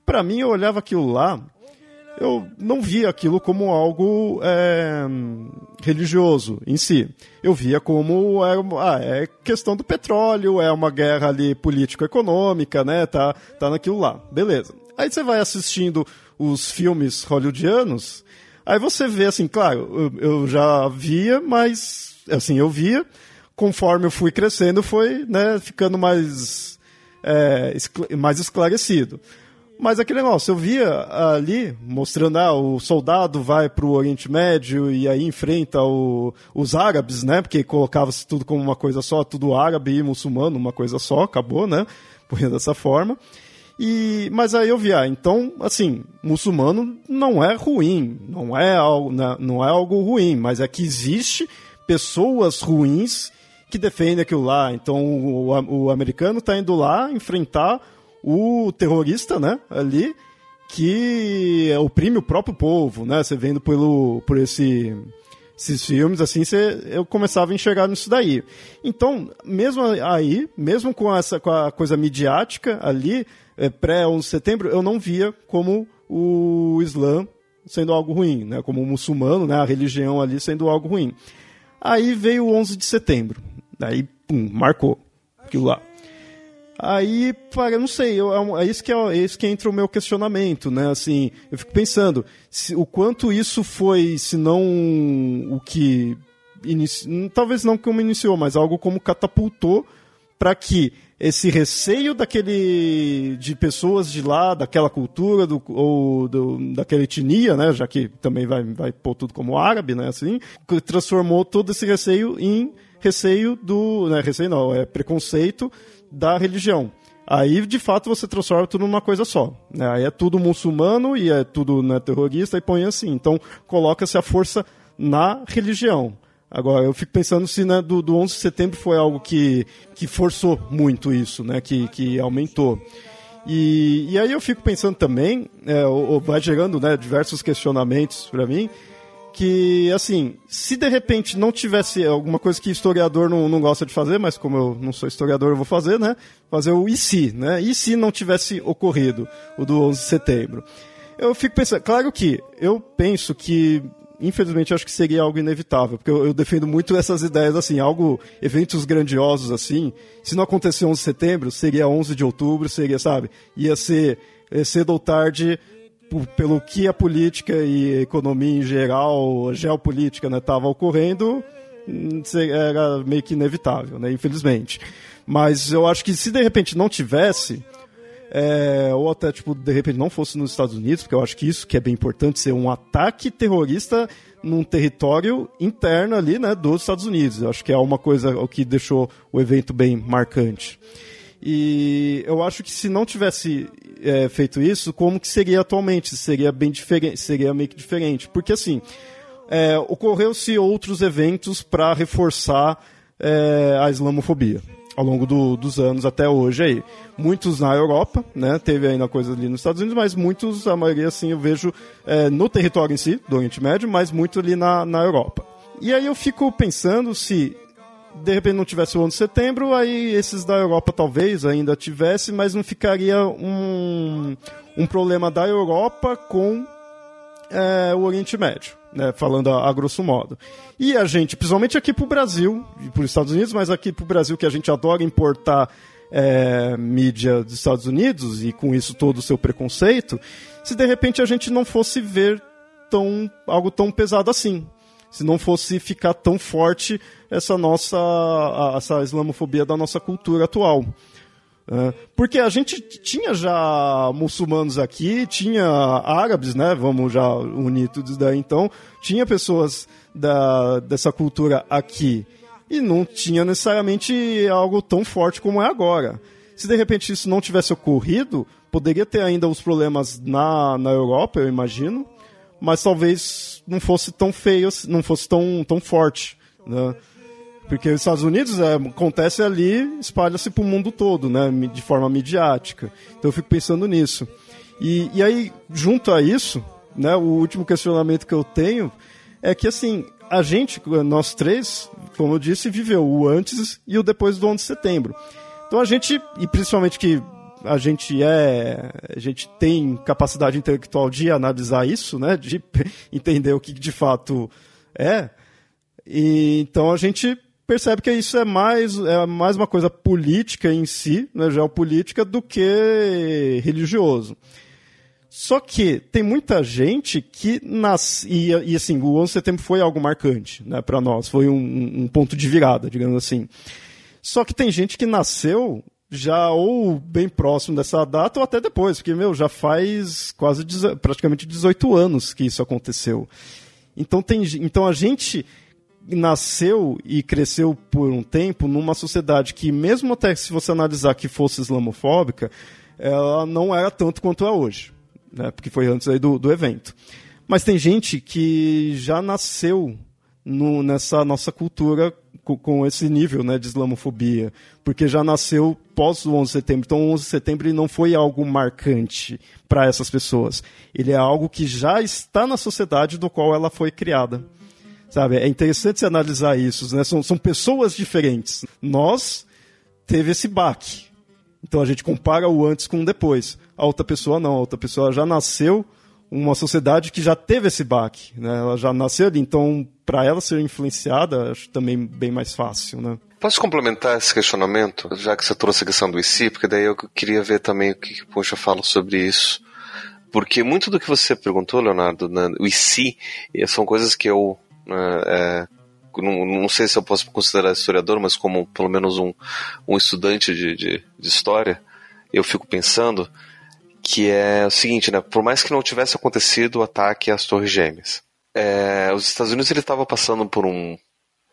para mim eu olhava aquilo lá eu não via aquilo como algo é, religioso em si. Eu via como é, ah, é questão do petróleo, é uma guerra ali político-econômica, né? Tá, tá naquilo lá. Beleza. Aí você vai assistindo os filmes hollywoodianos, aí você vê assim, claro, eu, já via, mas assim, eu via, conforme eu fui crescendo, foi né, ficando mais, é, mais esclarecido. Mas aquele negócio, eu via ali mostrando, ah, o soldado vai para o Oriente Médio e aí enfrenta o, os árabes, né? Porque colocava-se tudo como uma coisa só, tudo árabe e muçulmano, uma coisa só, acabou, né? Por dessa forma. E, mas aí eu vi, ah, então, assim, muçulmano não é ruim, não é algo, né, não é algo ruim, mas é que existe pessoas ruins que defendem aquilo lá. Então o, o, o americano está indo lá enfrentar o terrorista, né, ali, que oprime o próprio povo, né? Você vendo pelo, por esse, esses filmes, assim, você, eu começava a enxergar nisso daí. Então, mesmo aí, mesmo com essa com a coisa midiática ali, é, pré-11 de setembro, eu não via como o Islã sendo algo ruim, né? Como o muçulmano, né? A religião ali sendo algo ruim. Aí veio o 11 de setembro. Daí, pum, marcou aquilo lá. Aí, para, não sei, eu, é, é, isso que é, é isso que entra o meu questionamento, né? Assim, eu fico pensando se, o quanto isso foi, se não o que inici, talvez não como iniciou, mas algo como catapultou para que esse receio daquele de pessoas de lá, daquela cultura do, ou do, daquela etnia, né, já que também vai, vai pôr tudo como árabe, né, assim, transformou todo esse receio em receio do, né, receio não, é preconceito da religião. Aí, de fato, você transforma tudo numa coisa só. Né? Aí é tudo muçulmano e é tudo né, terrorista e põe assim. Então, coloca-se a força na religião. Agora, eu fico pensando se né, do, do 11 de setembro foi algo que, que forçou muito isso, né, que, que aumentou. E, e aí eu fico pensando também, é, vai gerando né, diversos questionamentos para mim, que, assim, se de repente não tivesse alguma coisa que historiador não, não gosta de fazer, mas como eu não sou historiador, eu vou fazer, né? Fazer o e se, né? E se não tivesse ocorrido o do 11 de setembro? Eu fico pensando, claro que eu penso que infelizmente acho que seria algo inevitável, porque eu, eu, defendo muito essas ideias assim, algo, eventos grandiosos assim, se não acontecer 11 de setembro, seria 11 de outubro, seria, sabe, ia ser cedo ou tarde pelo que a política e a economia em geral, a geopolítica, estava né, ocorrendo, hum, era meio que inevitável, né, infelizmente. Mas eu acho que se de repente não tivesse, é, ou até tipo de repente não fosse nos Estados Unidos, porque eu acho que isso que é bem importante ser um ataque terrorista num território interno ali, né, dos Estados Unidos. Eu acho que é uma coisa que deixou o evento bem marcante. E eu acho que se não tivesse é, feito isso, como que seria atualmente? Seria bem diferente, seria meio que diferente. Porque assim, é, ocorreu-se outros eventos para reforçar é, a islamofobia ao longo do, dos anos até hoje aí. Muitos na Europa, né? Teve ainda coisa ali nos Estados Unidos, mas muitos, a maioria assim, eu vejo é, no território em si, do Oriente Médio, mas muito ali na, na Europa. E aí eu fico pensando se de repente não tivesse o 11 de setembro, aí esses da Europa talvez ainda tivesse, mas não ficaria um, um problema da Europa com é, o Oriente Médio, né, falando a, a, grosso modo. E a gente, principalmente aqui para o Brasil, para os Estados Unidos, mas aqui para o Brasil que a gente adora importar é, mídia dos Estados Unidos e com isso todo o seu preconceito, se de repente a gente não fosse ver tão, algo tão pesado assim se não fosse ficar tão forte essa nossa essa islamofobia da nossa cultura atual. É, porque a gente tinha já muçulmanos aqui, tinha árabes, né? Vamos já unir tudo isso daí. Então, tinha pessoas da, dessa cultura aqui. E não tinha necessariamente algo tão forte como é agora. Se de repente isso não tivesse ocorrido, poderia ter ainda os problemas na, na Europa, eu imagino mas talvez não fosse tão feio, não fosse tão, tão forte, né? Porque os Estados Unidos é, acontece ali, espalha-se para o mundo todo, né? De forma midiática. Então eu fico pensando nisso. E, e aí, junto a isso, né? O último questionamento que eu tenho é que, assim, a gente, nós três, como eu disse, viveu o antes e o depois do 11 de setembro. Então a gente, e principalmente que a gente é, a gente tem capacidade intelectual de analisar isso, né, de entender o que de fato é. E, então a gente percebe que isso é mais, é mais uma coisa política em si, né, geopolítica, do que religioso. Só que tem muita gente que nasce. E, e, assim, o 11 de setembro foi algo marcante né, para nós, foi um, um, ponto de virada, digamos assim. Só que tem gente que nasceu já ou bem próximo dessa data ou até depois, porque, meu, já faz quase praticamente 18 anos que isso aconteceu. Então, tem, então a gente nasceu e cresceu por um tempo numa sociedade que, mesmo até se você analisar que fosse islamofóbica, ela não era tanto quanto é hoje né, porque foi antes aí do, do evento. Mas tem gente que já nasceu no, nessa nossa cultura com, com, esse nível né, de islamofobia, porque já nasceu pós o 11 de setembro. Então, o 11 de setembro não foi algo marcante para essas pessoas. Ele é algo que já está na sociedade do qual ela foi criada. Sabe? É interessante se analisar isso. Né? São, são pessoas diferentes. Nós teve esse baque. Então a gente compara o antes com o depois. A outra pessoa não, a outra pessoa já nasceu uma sociedade que já teve esse baque, né? Ela já nasceu ali, então para ela ser influenciada, acho também bem mais fácil, né? Posso complementar esse questionamento, já que você trouxe a questão do IC, porque daí eu queria ver também o que o Puxa fala sobre isso. Porque muito do que você perguntou, Leonardo, né, o IC, são coisas que eu é, não, não, sei se eu posso considerar historiador, mas como pelo menos um, um estudante de, de, de história, eu fico pensando que é o seguinte, né? Por mais que não tivesse acontecido o ataque às Torres Gêmeas, é, os Estados Unidos ele estava passando por um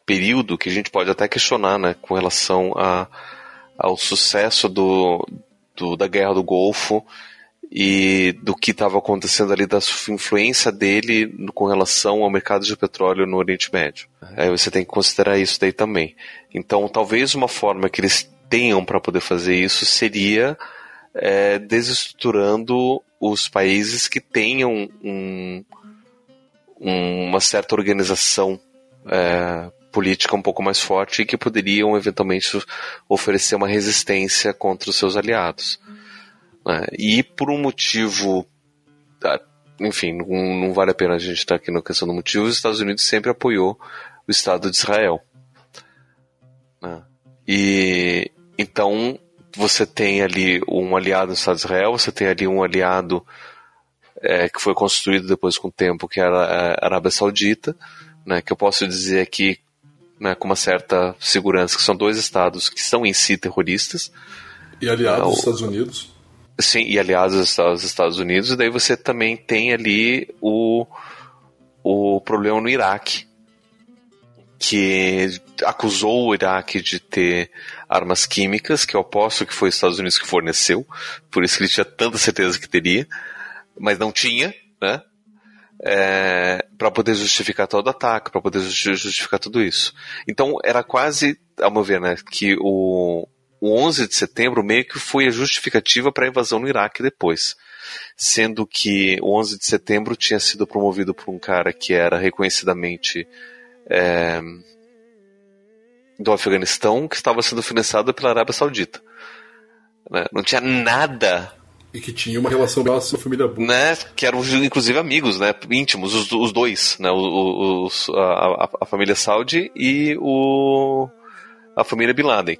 período que a gente pode até questionar, né, com relação a, ao sucesso do, do da Guerra do Golfo e do que estava acontecendo ali, da influência dele com relação ao mercado de petróleo no Oriente Médio. Aí você tem que considerar isso daí também. Então, talvez uma forma que eles tenham para poder fazer isso seria é, desestruturando os países que tenham um, uma certa organização é, política um pouco mais forte e que poderiam eventualmente oferecer uma resistência contra os seus aliados. Né? E por um motivo. Ah, enfim, não, não, vale a pena a gente estar aqui na questão do motivo, os Estados Unidos sempre apoiou o Estado de Israel. Né? E então você tem ali um aliado no Estado de Israel, você tem ali um aliado é, que foi construído depois com o tempo, que era a Arábia Saudita, né, que eu posso dizer aqui né, com uma certa segurança que são dois estados que são em si terroristas. E aliados dos Estados Unidos? Sim, e aliados aos Estados Unidos, e daí você também tem ali o, o problema no Iraque, que acusou o Iraque de ter armas químicas, que eu aposto que foi os Estados Unidos que forneceu, por isso que ele tinha tanta certeza que teria, mas não tinha, né? É, para poder justificar todo ataque, para poder justificar tudo isso. Então era quase, ao meu ver, né, que o, o 11 de setembro meio que foi a justificativa para a invasão no Iraque depois. Sendo que o 11 de setembro tinha sido promovido por um cara que era reconhecidamente é, do Afeganistão, que estava sendo financiado pela Arábia Saudita. Né? Não tinha nada e que tinha uma relação com a família Bush. Né, que eram inclusive amigos, né, íntimos, os, os dois, né, os, a, a, família Saudi e o, a família Bin Laden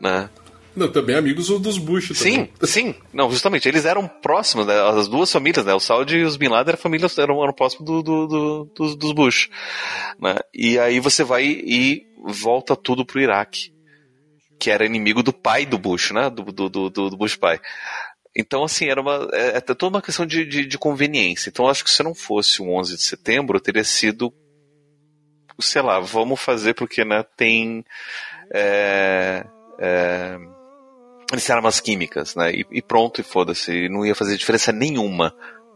né? Não, também amigos dos Bush. Também. Sim, sim. Não, justamente. Eles eram próximos, né? As duas famílias, né? O Saudi e os Bin Laden eram, famílias, eram, eram próximos do, do, do, dos, dos Bush. Né? E aí você vai e volta tudo pro Iraque. Que era inimigo do pai do Bush, né? Do, do, do, do Bush pai. Então, assim, era uma, é, é toda uma questão de, de, de conveniência. Então, acho que se não fosse o 11 de setembro, teria sido, sei lá, vamos fazer porque, né, tem, é, é, armas químicas, né? E, e pronto, e foda-se. Não ia fazer diferença nenhuma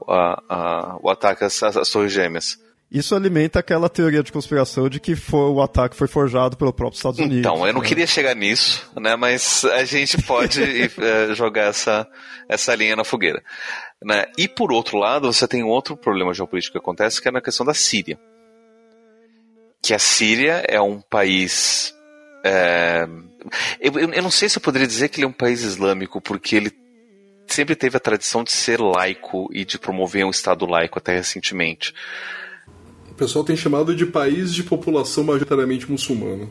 a, a, o ataque às, às Torres Gêmeas. Isso alimenta aquela teoria de conspiração de que foi, o ataque foi forjado pelo próprio Estados Unidos. Então, eu não né? queria chegar nisso, né? Mas a gente pode é, jogar essa, essa linha na fogueira. Né? E por outro lado, você tem outro problema geopolítico que acontece, que é na questão da Síria. Que a Síria é um país é, Eu, eu, eu não sei se eu poderia dizer que ele é um país islâmico, porque ele sempre teve a tradição de ser laico e de promover um Estado laico até recentemente. O pessoal tem chamado de país de população majoritariamente muçulmana.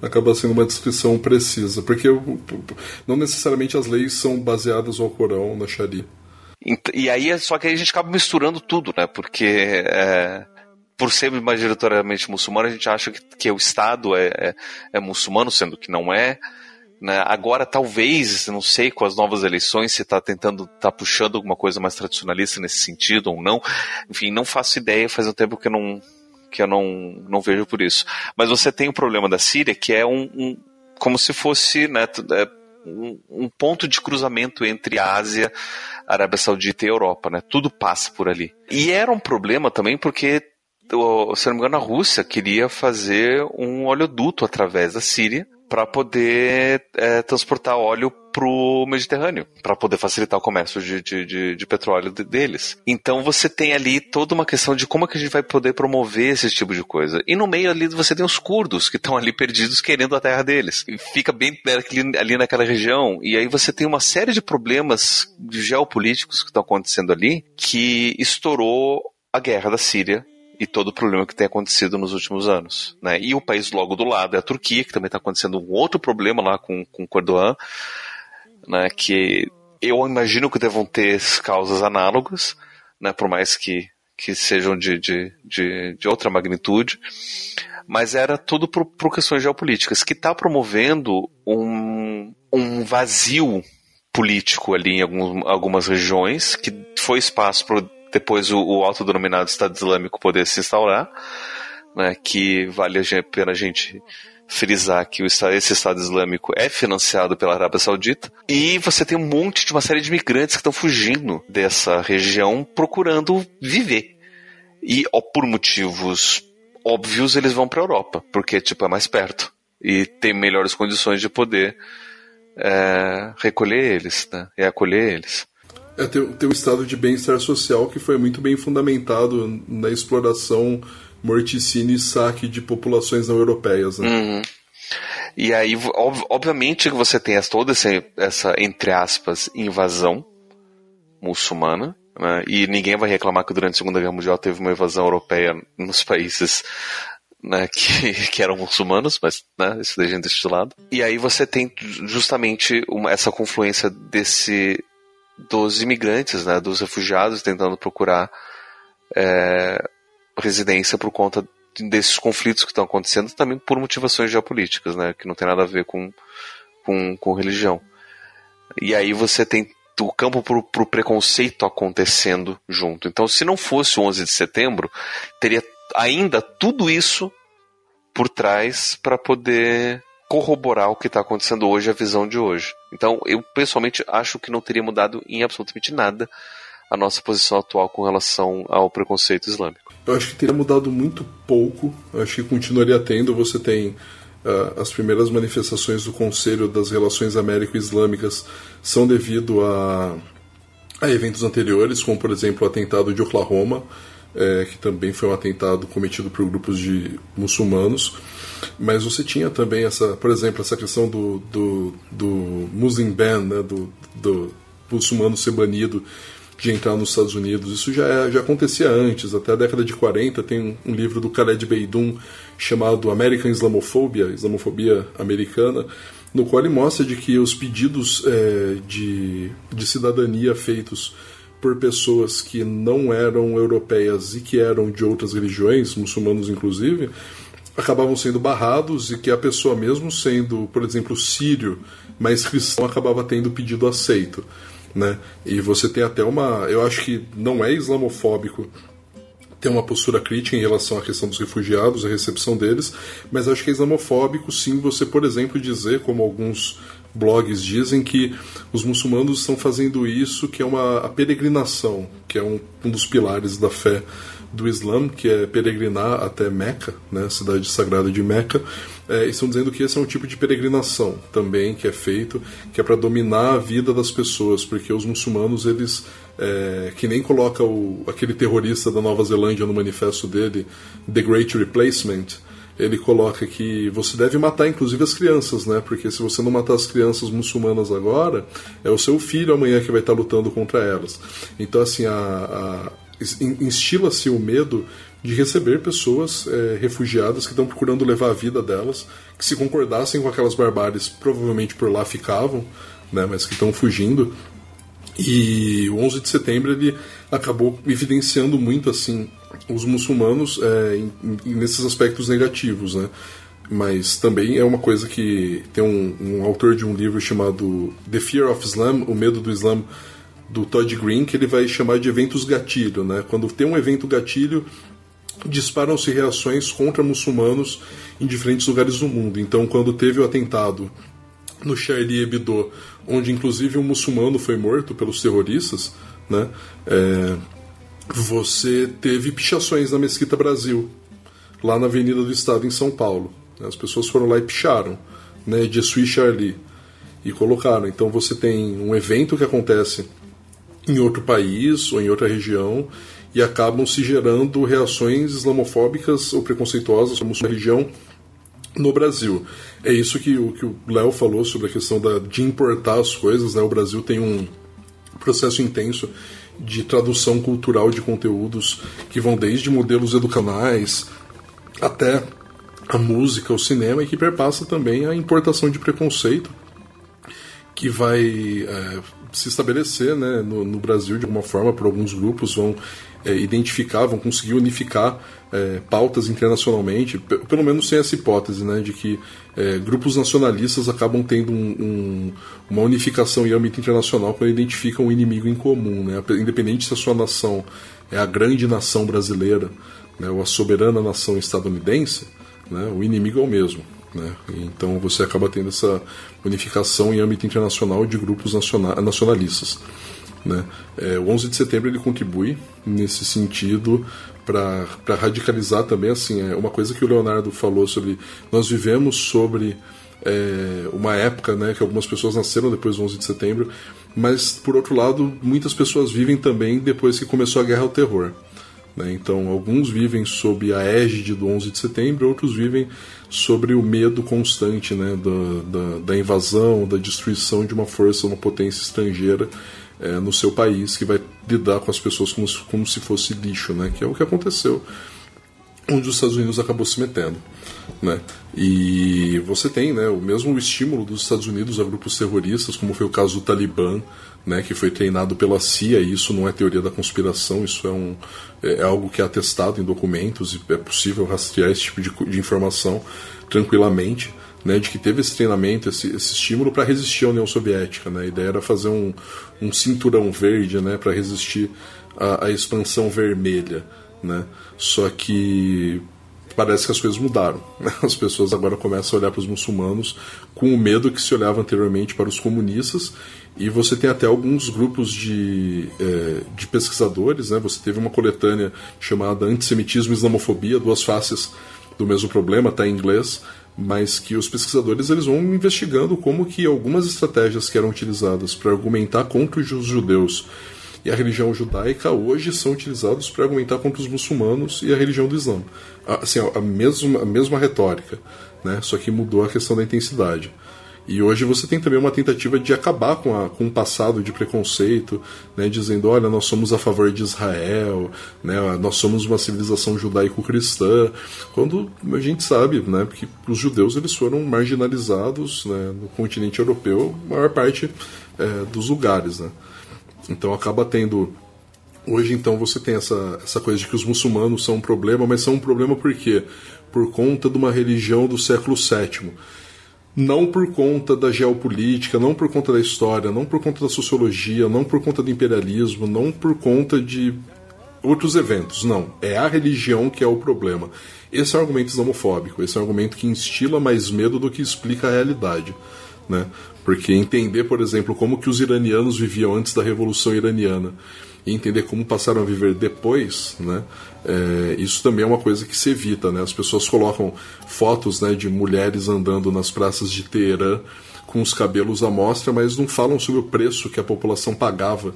Acaba sendo uma descrição precisa, porque não necessariamente as leis são baseadas no Corão, na Sharia. E aí, só que aí a gente acaba misturando tudo, né? Porque é, por ser majoritariamente muçulmano, a gente acha que, que o Estado é, é, é muçulmano, sendo que não é. Né? Agora, talvez, não sei, com as novas eleições, se está tentando, está puxando alguma coisa mais tradicionalista nesse sentido ou não. Enfim, não faço ideia, faz um tempo que eu não, que eu não, não vejo por isso. Mas você tem o problema da Síria, que é um, um como se fosse né, é, um, um, ponto de cruzamento entre a Ásia, a Arábia Saudita e a Europa, né? Tudo passa por ali. E era um problema também porque, se não me engano, a Rússia queria fazer um oleoduto através da Síria para poder é, transportar óleo para o Mediterrâneo, para poder facilitar o comércio de, de, de, de petróleo de, deles. Então você tem ali toda uma questão de como é que a gente vai poder promover esse tipo de coisa. E no meio ali você tem os curdos que estão ali perdidos querendo a terra deles. E fica bem ali, ali naquela região. E aí você tem uma série de problemas geopolíticos que estão acontecendo ali que estourou a guerra da Síria e todo o problema que tem acontecido nos últimos anos. Né? E o país logo do lado é a Turquia, que também está acontecendo um outro problema lá com, com o Erdogan, né? que eu imagino que devam ter causas análogas, né? por mais que, que sejam de, de, de, de outra magnitude, mas era tudo por, por questões geopolíticas, que está promovendo um, um vazio político ali em alguns, algumas regiões, que foi espaço para depois o, o autodenominado Estado Islâmico poder se instaurar, né, que vale a pena a gente frisar que esse Estado Islâmico é financiado pela Arábia Saudita, e você tem um monte de uma série de imigrantes que estão fugindo dessa região procurando viver. E ó, por motivos óbvios eles vão para a Europa, porque tipo é mais perto e tem melhores condições de poder é, recolher eles, né, e acolher eles. É ter, um estado de bem-estar social que foi muito bem fundamentado na exploração, morticínio e saque de populações não europeias. Né? Uhum. E aí, ob obviamente, você tem toda essa, essa, entre aspas, invasão muçulmana, né? e ninguém vai reclamar que durante a Segunda Guerra Mundial teve uma invasão europeia nos países né, que, que eram muçulmanos, mas né, isso gente deixa de lado. E aí você tem justamente uma, essa confluência desse dos imigrantes, né, dos refugiados tentando procurar é, residência por conta desses conflitos que estão acontecendo, também por motivações geopolíticas, né, que não tem nada a ver com, com, com religião. E aí você tem o campo para o preconceito acontecendo junto. Então, se não fosse o 11 de setembro, teria ainda tudo isso por trás para poder corroborar o que está acontecendo hoje, a visão de hoje. Então, eu pessoalmente acho que não teria mudado em absolutamente nada a nossa posição atual com relação ao preconceito islâmico. Eu acho que teria mudado muito pouco, eu acho que continuaria tendo. Você tem uh, as primeiras manifestações do Conselho das Relações Américo-Islâmicas são devido a, a eventos anteriores, como por exemplo o atentado de Oklahoma, é, que também foi um atentado cometido por grupos de muçulmanos. Mas você tinha também essa, por exemplo, essa questão do, do, do Muslim ban, né, do, do muçulmano ser banido de entrar nos Estados Unidos. Isso já, é, já acontecia antes, até a década de 40 tem um, um livro do Khaled Beidun chamado American Islamophobia, Islamofobia Americana, no qual ele mostra de que os pedidos é, de, de cidadania feitos por pessoas que não eram europeias e que eram de outras religiões, muçulmanos inclusive, acabavam sendo barrados e que a pessoa, mesmo sendo, por exemplo, sírio, mas cristão, acabava tendo pedido aceito. Né? E você tem até uma. Eu acho que não é islamofóbico ter uma postura crítica em relação à questão dos refugiados, a recepção deles, mas acho que é islamofóbico sim você, por exemplo, dizer, como alguns blogs dizem, que os muçulmanos estão fazendo isso, que é uma a peregrinação, que é um, um dos pilares da fé do Islã, que é peregrinar até Meca, né, cidade sagrada de Meca, é, estão dizendo que esse é um tipo de peregrinação também que é feito, que é para dominar a vida das pessoas, porque os muçulmanos, eles, é, que nem coloca o, aquele terrorista da Nova Zelândia no manifesto dele, The Great Replacement, ele coloca que você deve matar inclusive as crianças, né? Porque se você não matar as crianças muçulmanas agora, é o seu filho amanhã que vai estar lutando contra elas. Então, assim, a, a instila-se o medo de receber pessoas é, refugiadas que estão procurando levar a vida delas, que se concordassem com aquelas barbáries, provavelmente por lá ficavam, né, mas que estão fugindo. E o 11 de setembro ele acabou evidenciando muito assim os muçulmanos é, em, em, nesses aspectos negativos, né? Mas também é uma coisa que tem um, um, autor de um livro chamado The Fear of Islam, o medo do Islã, do Todd Green, que ele vai chamar de eventos gatilho, né? Quando tem um evento gatilho, disparam-se reações contra muçulmanos em diferentes lugares do mundo. Então, quando teve o atentado no Charlie Hebdo, onde inclusive um muçulmano foi morto pelos terroristas, né? É, você teve pichações na Mesquita Brasil, lá na Avenida do Estado, em São Paulo. As pessoas foram lá e picharam, né, de Sui Charlie, e colocaram. Então você tem um evento que acontece em outro país ou em outra região e acabam se gerando reações islamofóbicas ou preconceituosas sobre a região no Brasil. É isso que o que o Léo falou sobre a questão da, de importar as coisas. Né? O Brasil tem um processo intenso de tradução cultural de conteúdos que vão desde modelos educacionais até a música, o cinema e que perpassa também a importação de preconceito que vai é, se estabelecer né, no, no, Brasil de alguma forma por alguns grupos vão é, identificar, vão conseguir unificar é, pautas internacionalmente, pelo menos sem essa hipótese né, de que é, grupos nacionalistas acabam tendo um, um, uma unificação em âmbito internacional quando identificam um inimigo em comum, né, independente se a sua nação é a grande nação brasileira né, ou a soberana nação estadunidense, né, o inimigo é o mesmo. Né? Então você acaba tendo essa unificação em âmbito internacional de grupos nacionalistas. Né? É, o 11 de setembro ele contribui nesse sentido para radicalizar também assim é uma coisa que o Leonardo falou sobre nós vivemos sobre é, uma época né, que algumas pessoas nasceram depois do 11 de setembro, mas por outro lado muitas pessoas vivem também depois que começou a guerra ao terror. Né? Então, alguns vivem sob a égide do 11 de setembro, outros vivem sobre o medo constante né, da, da, da invasão, da destruição de uma força, uma potência estrangeira é, no seu país que vai lidar com as pessoas como, como se fosse lixo, né? Que é o que aconteceu onde os Estados Unidos acabou se metendo, né? E você tem, né, o mesmo estímulo dos Estados Unidos a grupos terroristas, como foi o caso do Talibã, né, que foi treinado pela CIA, e isso não é teoria da conspiração, isso é, um, é algo que é atestado em documentos e é possível rastrear esse tipo de, de informação tranquilamente né, de que teve esse treinamento, esse, esse estímulo para resistir à União Soviética. Né? A ideia era fazer um, um cinturão verde né, para resistir à, à, expansão vermelha. Né? Só que parece que as coisas mudaram. Né? As pessoas agora começam a olhar para os muçulmanos com o medo que se olhava anteriormente para os comunistas. E você tem até alguns grupos de, é, de pesquisadores. Né? Você teve uma coletânea chamada Antissemitismo e Islamofobia, duas faces do mesmo problema, está em inglês mas que os pesquisadores eles vão investigando como que algumas estratégias que eram utilizadas para argumentar contra os judeus e a religião judaica hoje são utilizados para argumentar contra os muçulmanos e a religião do Islã. Assim, a mesma, a mesma retórica, né? só que mudou a questão da intensidade. E hoje você tem também uma tentativa de acabar com, a, com o passado de preconceito, né, dizendo, olha, nós somos a favor de Israel, né, nós somos uma civilização judaico-cristã, quando a gente sabe né, que os judeus eles foram marginalizados né, no continente europeu, maior parte é, dos lugares. Né. Então acaba tendo Hoje, então, você tem essa, essa coisa de que os muçulmanos são um problema, mas são um problema por quê? Por conta de uma religião do século VII não por conta da geopolítica, não por conta da história, não por conta da sociologia, não por conta do imperialismo, não por conta de outros eventos, não. É a religião que é o problema. Esse é um argumento islamofóbico, esse é um argumento que instila mais medo do que explica a realidade. Né? Porque entender, por exemplo, como que os iranianos viviam antes da Revolução Iraniana e entender como passaram a viver depois, né? É, isso também é uma coisa que se evita, né? As pessoas colocam fotos né, de mulheres andando nas praças de Teherã com os cabelos à mostra, mas não falam sobre o preço que a população pagava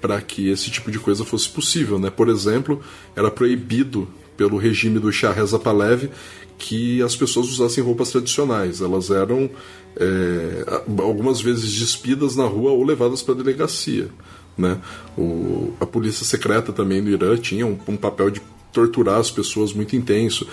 para que esse tipo de coisa fosse possível, né? Por exemplo, era proibido pelo regime do Shah Reza Pahlavi que as pessoas usassem roupas tradicionais. Elas eram é, algumas vezes despidas na rua ou levadas para a delegacia. Né? O, a polícia secreta também no Irã tinha um, um papel de torturar as pessoas muito intenso.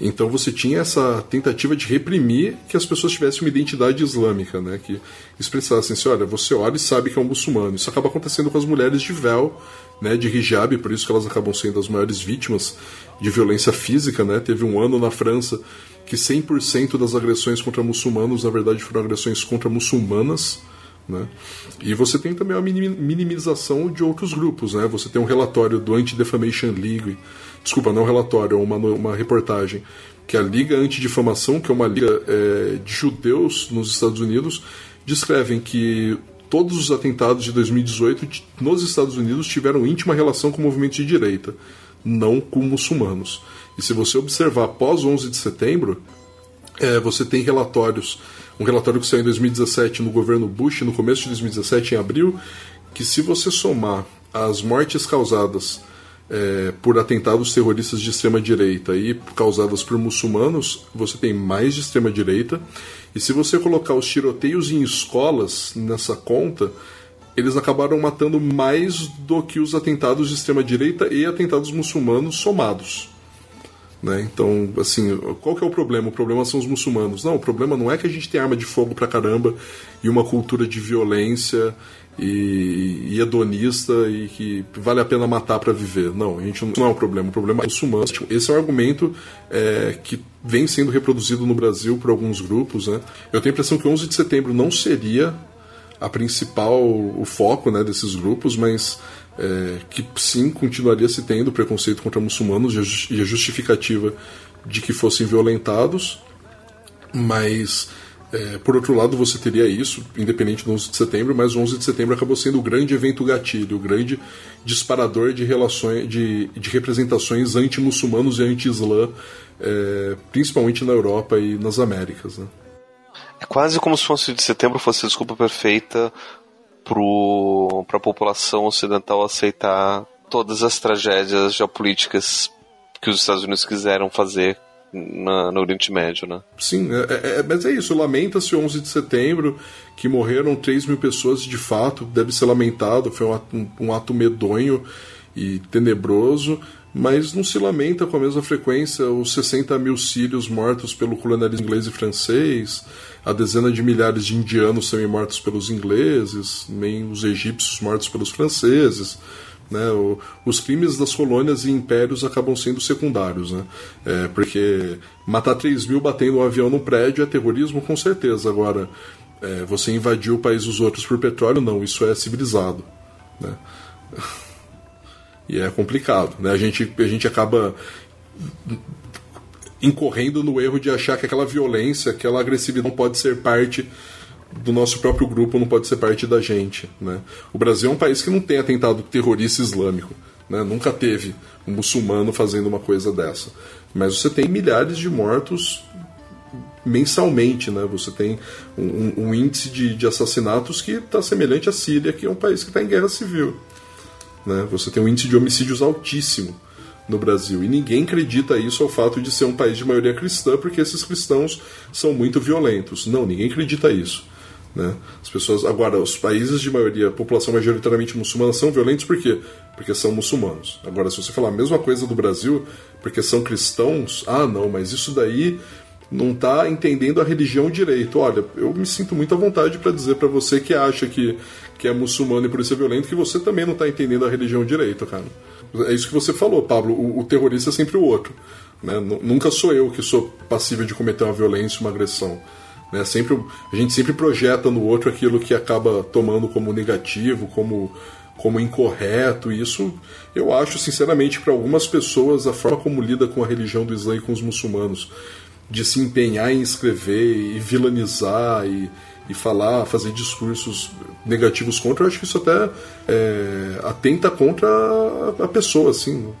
Então você tinha essa tentativa de reprimir que as pessoas tivessem uma identidade islâmica, né? que expressassem assim, olha, você olha e sabe que é um muçulmano. Isso acaba acontecendo com as mulheres de véu, né, de hijab, por isso que elas acabam sendo as maiores vítimas de violência física. Né? Teve um ano na França que 100% das agressões contra muçulmanos, na verdade, foram agressões contra muçulmanas. Né? E você tem também a minimização de outros grupos. Né? Você tem um relatório do Anti-Defamation League, desculpa, não um relatório, é uma, uma reportagem, que é a Liga Antidifamação, que é uma liga é, de judeus nos Estados Unidos, descrevem que todos os atentados de 2018 nos Estados Unidos tiveram íntima relação com movimentos de direita, não com muçulmanos. E se você observar após 11 de setembro, é, você tem relatórios, um relatório que saiu em 2017 no governo Bush, no começo de 2017, em abril, que se você somar as mortes causadas é, por atentados terroristas de extrema direita e causadas por muçulmanos, você tem mais de extrema direita. E se você colocar os tiroteios em escolas nessa conta, eles acabaram matando mais do que os atentados de extrema direita e atentados muçulmanos somados. Né? Então, assim, qual que é o problema? O problema são os muçulmanos. Não, o problema não é que a gente tem arma de fogo pra caramba e uma cultura de violência e, e hedonista e que vale a pena matar para viver. Não, a gente não, não é um problema. O problema é os muçulmanos. Esse é um argumento é, que vem sendo reproduzido no Brasil por alguns grupos. Né? Eu tenho a impressão que 11 de setembro não seria a principal o foco né, desses grupos, mas é, que sim continuaria se tendo preconceito contra muçulmanos e a justificativa de que fossem violentados, mas é, por outro lado você teria isso, independente do 11 de setembro, mas o 11 de setembro acabou sendo o grande evento gatilho, o grande disparador de relações, de, de representações anti-muçulmanos e anti-islã, é, principalmente na Europa e nas Américas. Né? É quase como se o 11 de setembro fosse a desculpa perfeita para a população ocidental aceitar todas as tragédias geopolíticas que os Estados Unidos quiseram fazer na, no Oriente Médio, né? Sim, é, é, é mas é isso. Lamenta-se o 11 de setembro, que morreram 3 mil pessoas de fato, deve ser lamentado, foi um ato, um, um ato medonho e tenebroso, mas não se lamenta com a mesma frequência os 60 mil sírios mortos pelo colonialismo inglês e francês, a dezena de milhares de indianos também mortos pelos ingleses, nem os egípcios mortos pelos franceses. Né? O, os crimes das colônias e impérios acabam sendo secundários, né? É, porque matar 3 mil batendo um avião num prédio é terrorismo, com certeza. Agora, é, você invadir o país dos outros por petróleo, não, isso é civilizado. Né? E é complicado. Né? A, gente, a gente acaba incorrendo no erro de achar que aquela violência, aquela agressividade não pode ser parte do nosso próprio grupo, não pode ser parte da gente. Né? O Brasil é um país que não tem atentado terrorista islâmico. Né? Nunca teve um muçulmano fazendo uma coisa dessa. Mas você tem milhares de mortos mensalmente, né? Você tem um, um índice de, de, assassinatos que está semelhante à Síria, que é um país que está em guerra civil. Né? Você tem um índice de homicídios altíssimo no Brasil. E ninguém acredita isso ao fato de ser um país de maioria cristã, porque esses cristãos são muito violentos. Não, ninguém acredita isso. Né? As pessoas agora, os países de maioria, população majoritariamente muçulmana são violentos por quê? Porque são muçulmanos. Agora, se você falar a mesma coisa do Brasil, porque são cristãos, ah, não, mas isso daí não está entendendo a religião direito. Olha, eu me sinto muito à vontade para dizer para você que acha que, que é muçulmano e por isso é violento, que você também não está entendendo a religião direito, cara. É isso que você falou, Pablo. O, o terrorista é sempre o outro. Né? Nunca sou eu que sou passível de cometer uma violência, uma agressão. Né? Sempre, a gente sempre projeta no outro aquilo que acaba tomando como negativo, como, como incorreto. E isso, eu acho, sinceramente, para algumas pessoas, a forma como lida com a religião do Islã e com os muçulmanos, de se empenhar em escrever e vilanizar e, e falar, fazer discursos negativos contra, eu acho que isso até é, atenta contra a, pessoa, assim,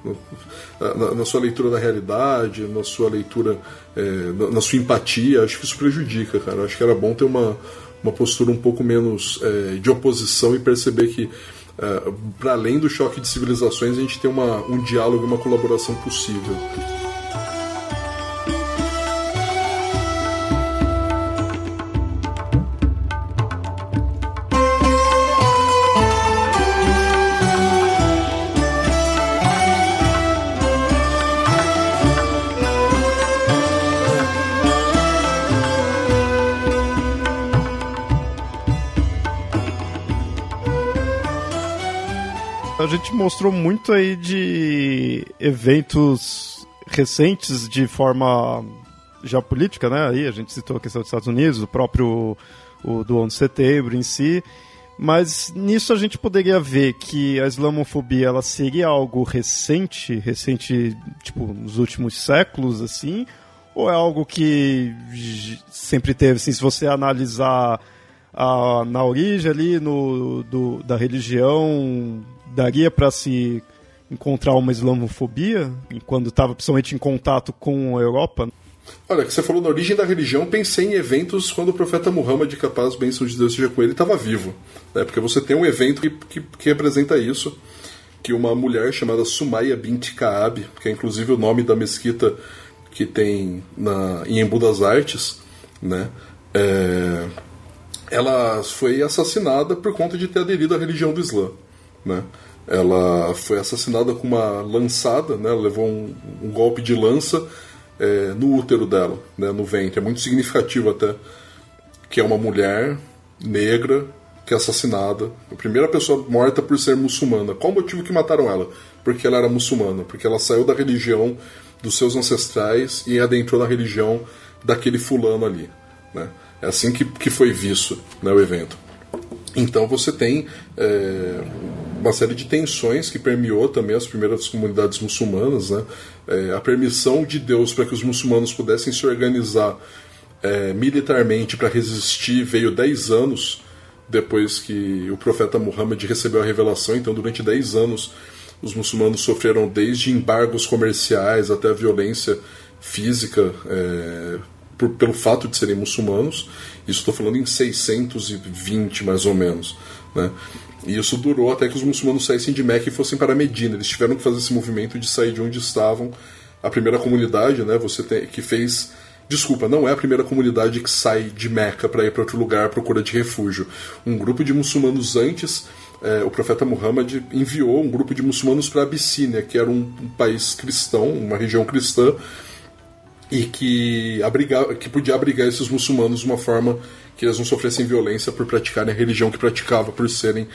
na, na, sua leitura da realidade, na sua leitura, é, na, na, sua empatia, acho que isso prejudica, cara. Eu acho que era bom ter uma, uma postura um pouco menos é, de oposição e perceber que é, para além do choque de civilizações, a gente tem uma, um diálogo e uma colaboração possível. A gente mostrou muito aí de eventos recentes de forma geopolítica, né? Aí a gente citou a questão dos Estados Unidos, o próprio o do 11 de setembro em si, mas nisso a gente poderia ver que a islamofobia ela seria algo recente, recente, tipo, nos últimos séculos, assim, ou é algo que sempre teve, assim, se você analisar a, na origem ali no, do, da religião daria para se encontrar uma islamofobia quando estava principalmente em contato com a Europa? Olha, que você falou na origem da religião, pensei em eventos quando o profeta Muhammad, capaz bênção de Deus seja com ele, estava vivo. Né? Porque você tem um evento que, que, que, representa isso, que uma mulher chamada Sumaya bint Kaab, que é inclusive o nome da mesquita que tem na, em Embu das Artes, né? É, ela foi assassinada por conta de ter aderido à religião do Islã. Né? Ela foi assassinada com uma lançada, né? Ela levou um, um golpe de lança é, no útero dela, né? no ventre. É muito significativo até que é uma mulher negra que é assassinada, a primeira pessoa morta por ser muçulmana. Qual o motivo que mataram ela? Porque ela era muçulmana, porque ela saiu da religião dos seus ancestrais e adentrou na religião daquele fulano ali. Né? É assim que, que foi visto né, o evento. Então você tem é, uma série de tensões que permeou também as primeiras comunidades muçulmanas, né? É, a permissão de Deus para que os muçulmanos pudessem se organizar é, militarmente para resistir veio 10 anos depois que o profeta Muhammad recebeu a revelação. Então, durante 10 anos, os muçulmanos sofreram desde embargos comerciais até a violência física é, por, pelo fato de serem muçulmanos. Isso estou falando em 620 mais ou menos. Né? E isso durou até que os muçulmanos saíssem de Meca e fossem para Medina. Eles tiveram que fazer esse movimento de sair de onde estavam. A primeira comunidade, né, você tem, que fez. Desculpa, não é a primeira comunidade que sai de Meca para ir para outro lugar à procura de refúgio. Um grupo de muçulmanos antes, é, o profeta Muhammad enviou um grupo de muçulmanos para Abissínia, que era um, um país cristão, uma região cristã, e que, abrigar, que podia abrigar esses muçulmanos de uma forma que eles não sofressem violência por praticarem a religião que praticava, por serem,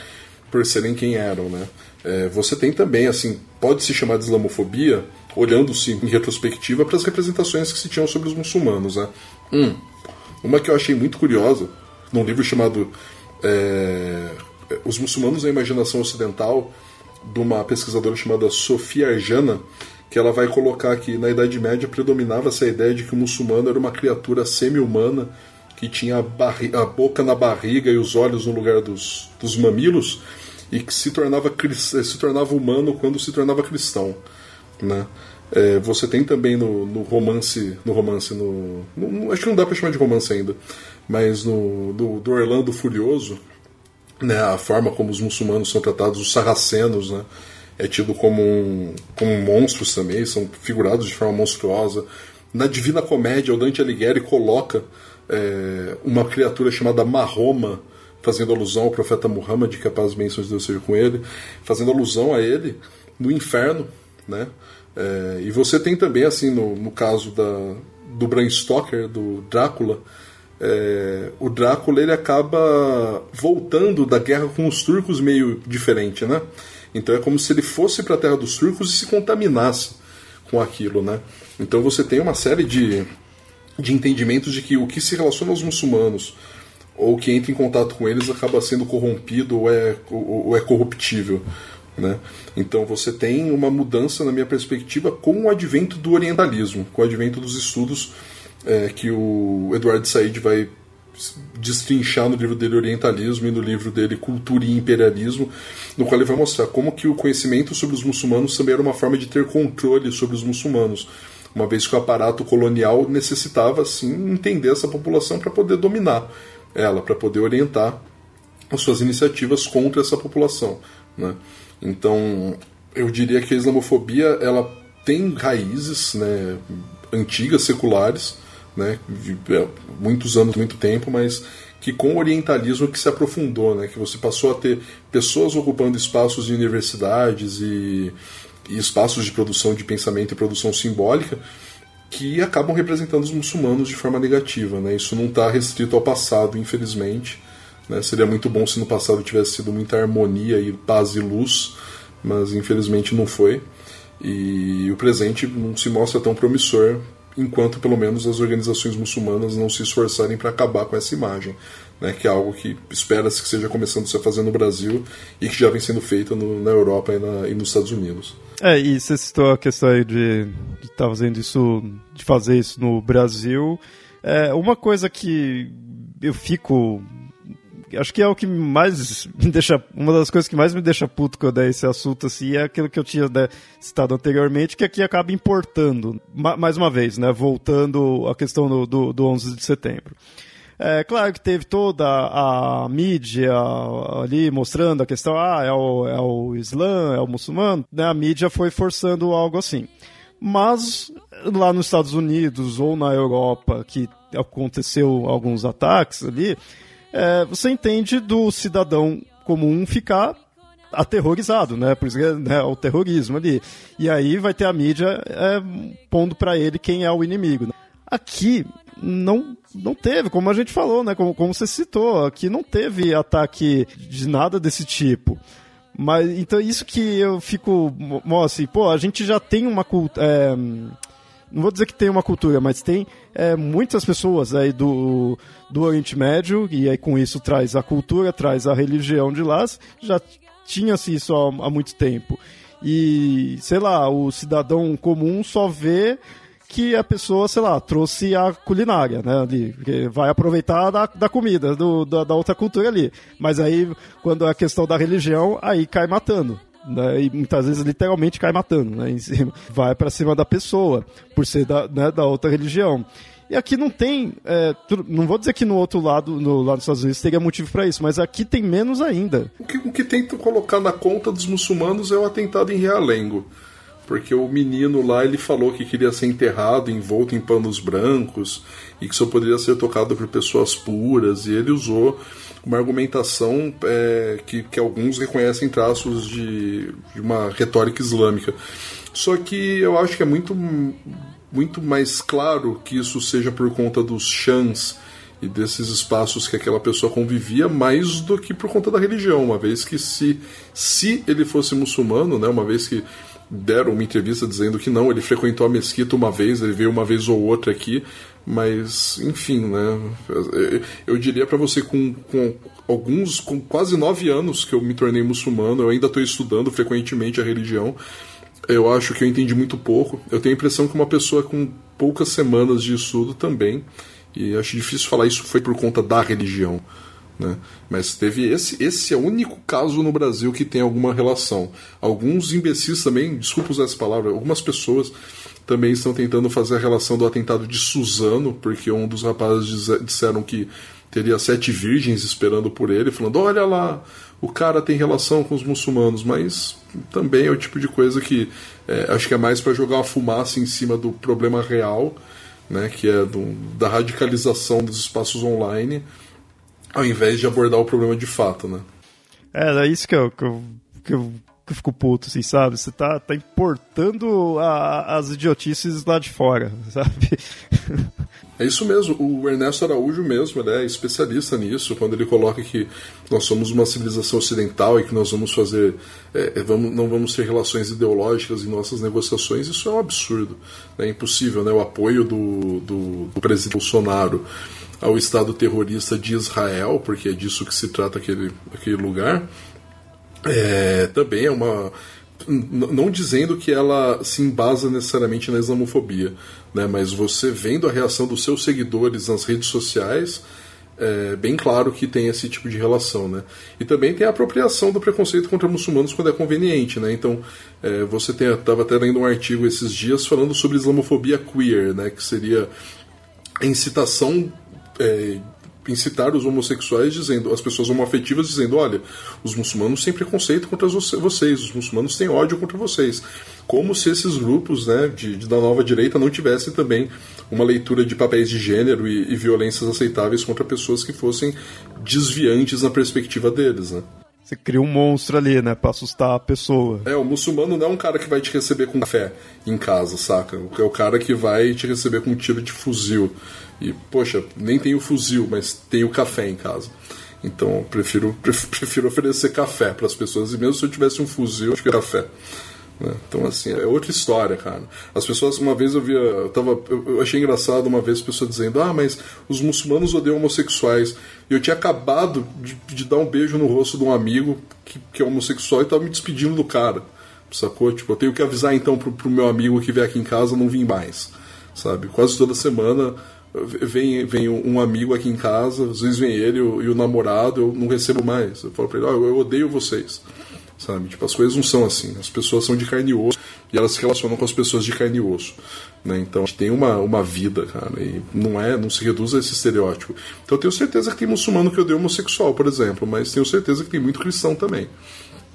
por serem quem eram. Né? É, você tem também, assim, pode se chamar de islamofobia, olhando-se em retrospectiva para as representações que se tinham sobre os muçulmanos. Né? Hum, uma que eu achei muito curiosa, num livro chamado é, Os Muçulmanos na Imaginação Ocidental, de uma pesquisadora chamada Sofia Arjana, que ela vai colocar que na Idade Média predominava essa ideia de que o muçulmano era uma criatura semi-humana que tinha a, a, boca na barriga e os olhos no lugar dos, dos mamilos e que se tornava, se tornava humano quando se tornava cristão. Né? É, você tem também no, no romance, no romance, no, no, acho que não dá para chamar de romance ainda, mas no do, do Orlando Furioso, né, a forma como os muçulmanos são tratados, os sarracenos, né, é tido como, um, como monstros também, são figurados de forma monstruosa. Na Divina Comédia, o Dante Alighieri coloca é, uma criatura chamada Mahoma, fazendo alusão ao profeta Muhammad, que a paz e bênçãos de Deus seja com ele, fazendo alusão a ele no inferno, né? É, e você tem também, assim, no, no caso da, do Bram Stoker, do Drácula, é, o Drácula ele acaba voltando da guerra com os turcos meio diferente, né? Então é como se ele fosse para a terra dos turcos e se contaminasse com aquilo, né? Então você tem uma série de, de entendimentos de que o que se relaciona aos muçulmanos ou que entra em contato com eles acaba sendo corrompido ou é, ou, ou é corruptível. Né? Então você tem uma mudança, na minha perspectiva, com o advento do orientalismo, com o advento dos estudos é, que o Eduardo Said vai destrinchar no livro dele Orientalismo e no livro dele Cultura e Imperialismo, no qual ele vai mostrar como que o conhecimento sobre os muçulmanos também era uma forma de ter controle sobre os muçulmanos, uma vez que o aparato colonial necessitava sim entender essa população para poder dominar ela, para poder orientar as suas iniciativas contra essa população. Né? Então, eu diria que a islamofobia ela tem raízes né, antigas, seculares, né, é, muitos anos, muito tempo, mas que com o orientalismo que se aprofundou, né, que você passou a ter pessoas ocupando espaços de universidades e, e espaços de produção de pensamento e produção simbólica que acabam representando os muçulmanos de forma negativa. Né? Isso não está restrito ao passado, infelizmente. Né? Seria muito bom se no passado tivesse sido muita harmonia e paz e luz, mas infelizmente não foi. E o presente não se mostra tão promissor enquanto pelo menos as organizações muçulmanas não se esforçarem para acabar com essa imagem, né, que é algo que espera-se que seja começando a se fazer no Brasil e que já vem sendo feito no, na Europa e, na, e, nos Estados Unidos. É, e você citou a questão aí de estar tá fazendo isso, de fazer isso no Brasil. É, uma coisa que eu fico acho que é o que mais me deixa. Uma das coisas que mais me deixa puto quando é esse assunto, assim, é aquilo que eu tinha né, citado anteriormente, que aqui acaba importando. Ma mais uma vez, né? Voltando à questão do, do, do 11 de setembro. É claro que teve toda a mídia ali mostrando a questão, ah, é o, é o Islã, é o muçulmano, né? A mídia foi forçando algo assim. Mas lá nos Estados Unidos ou na Europa, que aconteceu alguns ataques ali, é, você entende do cidadão comum ficar aterrorizado, né? Por isso que é né, o terrorismo ali. E aí vai ter a mídia é, pondo para ele quem é o inimigo. Aqui não não teve, como a gente falou, né? Como, como você citou, aqui não teve ataque de nada desse tipo. Mas então isso que eu fico, assim, pô, a gente já tem uma cultura. É, não vou dizer que tem uma cultura, mas tem é, muitas pessoas aí do, do Oriente Médio, e aí com isso traz a cultura, traz a religião de lá, já tinha-se isso há, há muito tempo. E, sei lá, o cidadão comum só vê que a pessoa, sei lá, trouxe a culinária, né, ali, vai aproveitar da, da comida, do, da, da outra cultura ali. Mas aí, quando é a questão da religião, aí cai matando né, e muitas vezes literalmente cai matando, né, cima, vai para cima da pessoa, por ser da, né, da outra religião. E aqui não tem, é, não vou dizer que no outro lado, no lado dos Estados Unidos, teria motivo para isso, mas aqui tem menos ainda. O que, o que tentam colocar na conta dos muçulmanos é o atentado em Realengo. Porque o menino lá ele falou que queria ser enterrado envolto em panos brancos e que só poderia ser tocado por pessoas puras, e ele usou uma argumentação é, que, que alguns reconhecem traços de, de uma retórica islâmica. Só que eu acho que é muito, muito mais claro que isso seja por conta dos chãs e desses espaços que aquela pessoa convivia, mais do que por conta da religião, uma vez que se, se ele fosse muçulmano, né, uma vez que deram uma entrevista dizendo que não, ele frequentou a mesquita uma vez, ele veio uma vez ou outra aqui, mas, enfim, né? Eu diria para você, com, com alguns, com quase nove anos que eu me tornei muçulmano, eu ainda estou estudando frequentemente a religião. Eu acho que eu entendi muito pouco. Eu tenho a impressão que uma pessoa com poucas semanas de estudo também, e acho difícil falar isso foi por conta da religião. Né? Mas teve esse, esse é o único caso no Brasil que tem alguma relação. Alguns imbecis também, desculpa usar essa palavra, algumas pessoas também estão tentando fazer a relação do atentado de Suzano, porque um dos rapazes disseram que teria sete virgens esperando por ele, falando: olha lá, o cara tem relação com os muçulmanos, mas também é o tipo de coisa que é, acho que é mais para jogar uma fumaça em cima do problema real, né, que é do, da radicalização dos espaços online, ao invés de abordar o problema de fato, né? É, é isso que eu, que eu, que eu que eu fico puto, assim, sabe? Você tá, tá importando a, as idiotices lá de fora, sabe? É isso mesmo, o Ernesto Araújo mesmo, ele é especialista nisso, quando ele coloca que nós somos uma civilização ocidental e que nós vamos fazer, é, é vamos, não vamos ter relações ideológicas em nossas negociações, isso é um absurdo, é impossível, né? O apoio do, do, do presidente Bolsonaro ao Estado terrorista de Israel, porque é disso que se trata aquele, aquele lugar, é, também é uma. Não dizendo que ela se embasa necessariamente na islamofobia, né, mas você vendo a reação dos seus seguidores nas redes sociais, é bem claro que tem esse tipo de relação, né? E também tem a apropriação do preconceito contra muçulmanos quando é conveniente, né? Então, é, você estava até lendo um artigo esses dias falando sobre islamofobia queer, né? Que seria a incitação é, incitar os homossexuais dizendo, as pessoas homoafetivas dizendo, olha, os muçulmanos têm preconceito contra vocês, os muçulmanos têm ódio contra vocês. Como se esses grupos né, de, de da nova direita não tivessem também uma leitura de papéis de gênero e, e violências aceitáveis contra pessoas que fossem desviantes na perspectiva deles. Né? Você cria um monstro ali, né, pra assustar a pessoa. É, o muçulmano não é um cara que vai te receber com café em casa, saca? É o cara que vai te receber com um tiro de fuzil. E, poxa, nem tem o fuzil, mas tem o café em casa. Então, prefiro, prefiro oferecer café para as pessoas. E mesmo se eu tivesse um fuzil, eu acho que café. Né? Então, assim, é outra história, cara. As pessoas, uma vez eu via. Eu, tava, eu achei engraçado uma vez a pessoa dizendo: Ah, mas os muçulmanos odeiam homossexuais. E eu tinha acabado de, de dar um beijo no rosto de um amigo que, que é homossexual e tava me despedindo do cara. Sacou? Tipo, eu tenho que avisar então pro, pro meu amigo que vier aqui em casa não vir mais. Sabe? Quase toda semana vem, vem um amigo aqui em casa, às vezes vem ele e o, namorado, eu não recebo mais. Eu falo pra ele: oh, eu odeio vocês sabe? Tipo, as coisas não são assim. As pessoas são de carne e osso e elas se relacionam com as pessoas de carne e osso. Né? Então, a gente tem uma, uma vida, cara, e não é, não se reduz a esse estereótipo. Então, eu tenho certeza que tem muçulmano que odeia homossexual, por exemplo, mas tenho certeza que tem muito cristão também.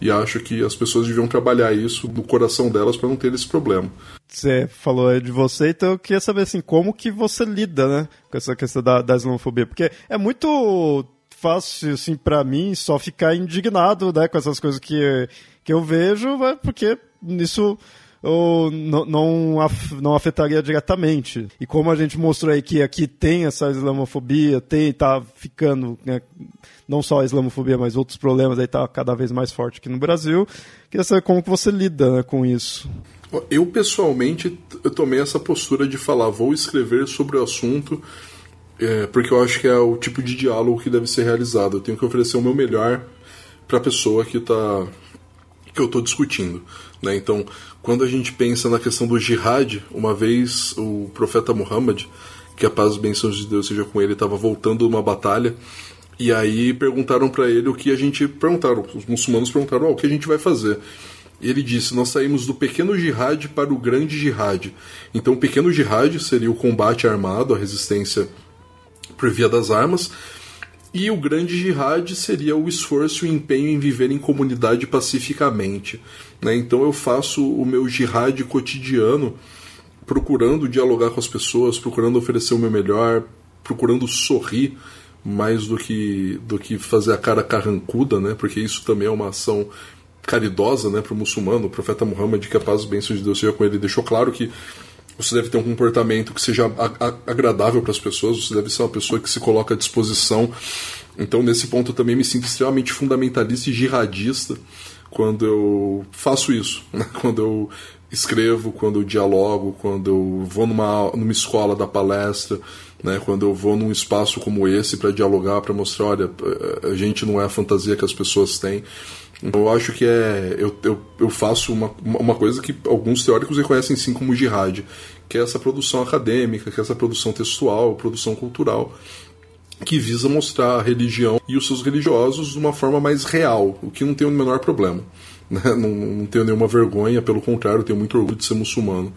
E acho que as pessoas deviam trabalhar isso no coração delas para não ter esse problema. Você falou de você, então eu queria saber assim, como que você lida, né, com essa questão da, da islamofobia, porque é muito fácil, assim, para mim, só ficar indignado, né, com essas coisas que, que eu vejo, né, porque isso ou não, não, não afetaria diretamente. E como a gente mostrou aí que aqui tem essa islamofobia, tem, tá ficando, né, não só a islamofobia, mas outros problemas aí tá cada vez mais forte aqui no Brasil. Queria saber como que você lida né, com isso. Eu, pessoalmente, eu tomei essa postura de falar, vou escrever sobre o assunto é, porque eu acho que é o tipo de diálogo que deve ser realizado. Eu tenho que oferecer o meu melhor para a pessoa que tá que eu estou discutindo. Né? Então, quando a gente pensa na questão do jihad, uma vez o profeta Muhammad, que a paz e bênçãos de Deus seja com ele, estava voltando de uma batalha, e aí perguntaram para ele o que a gente. Perguntaram, os muçulmanos perguntaram: oh, o que a gente vai fazer? Ele disse: Nós saímos do pequeno jihad para o grande jihad. Então, o pequeno jihad seria o combate armado, a resistência por via das armas. E o grande jihad seria o esforço e o empenho em viver em comunidade pacificamente. Né? Então eu faço o meu jihad cotidiano procurando dialogar com as pessoas, procurando oferecer o meu melhor, procurando sorrir mais do que, do que fazer a cara carrancuda, né? porque isso também é uma ação caridosa né, para o muçulmano. O profeta Muhammad, que a paz e bênçãos de Deus seja com ele, deixou claro que você deve ter um comportamento que seja agradável para as pessoas, você deve ser uma pessoa que se coloca à disposição. Então, nesse ponto, eu também me sinto extremamente fundamentalista e jihadista quando eu faço isso, né? quando eu escrevo, quando eu dialogo, quando eu vou numa, numa escola da palestra, né? quando eu vou num espaço como esse para dialogar, para mostrar, olha, a gente não é a fantasia que as pessoas têm. Eu acho que é. Eu, eu, eu faço uma, uma coisa que alguns teóricos reconhecem sim como jihad, que é essa produção acadêmica, que é essa produção textual, produção cultural, que visa mostrar a religião e os seus religiosos de uma forma mais real, o que não tem o menor problema. Né? Não, não tenho nenhuma vergonha, pelo contrário, tenho muito orgulho de ser muçulmano.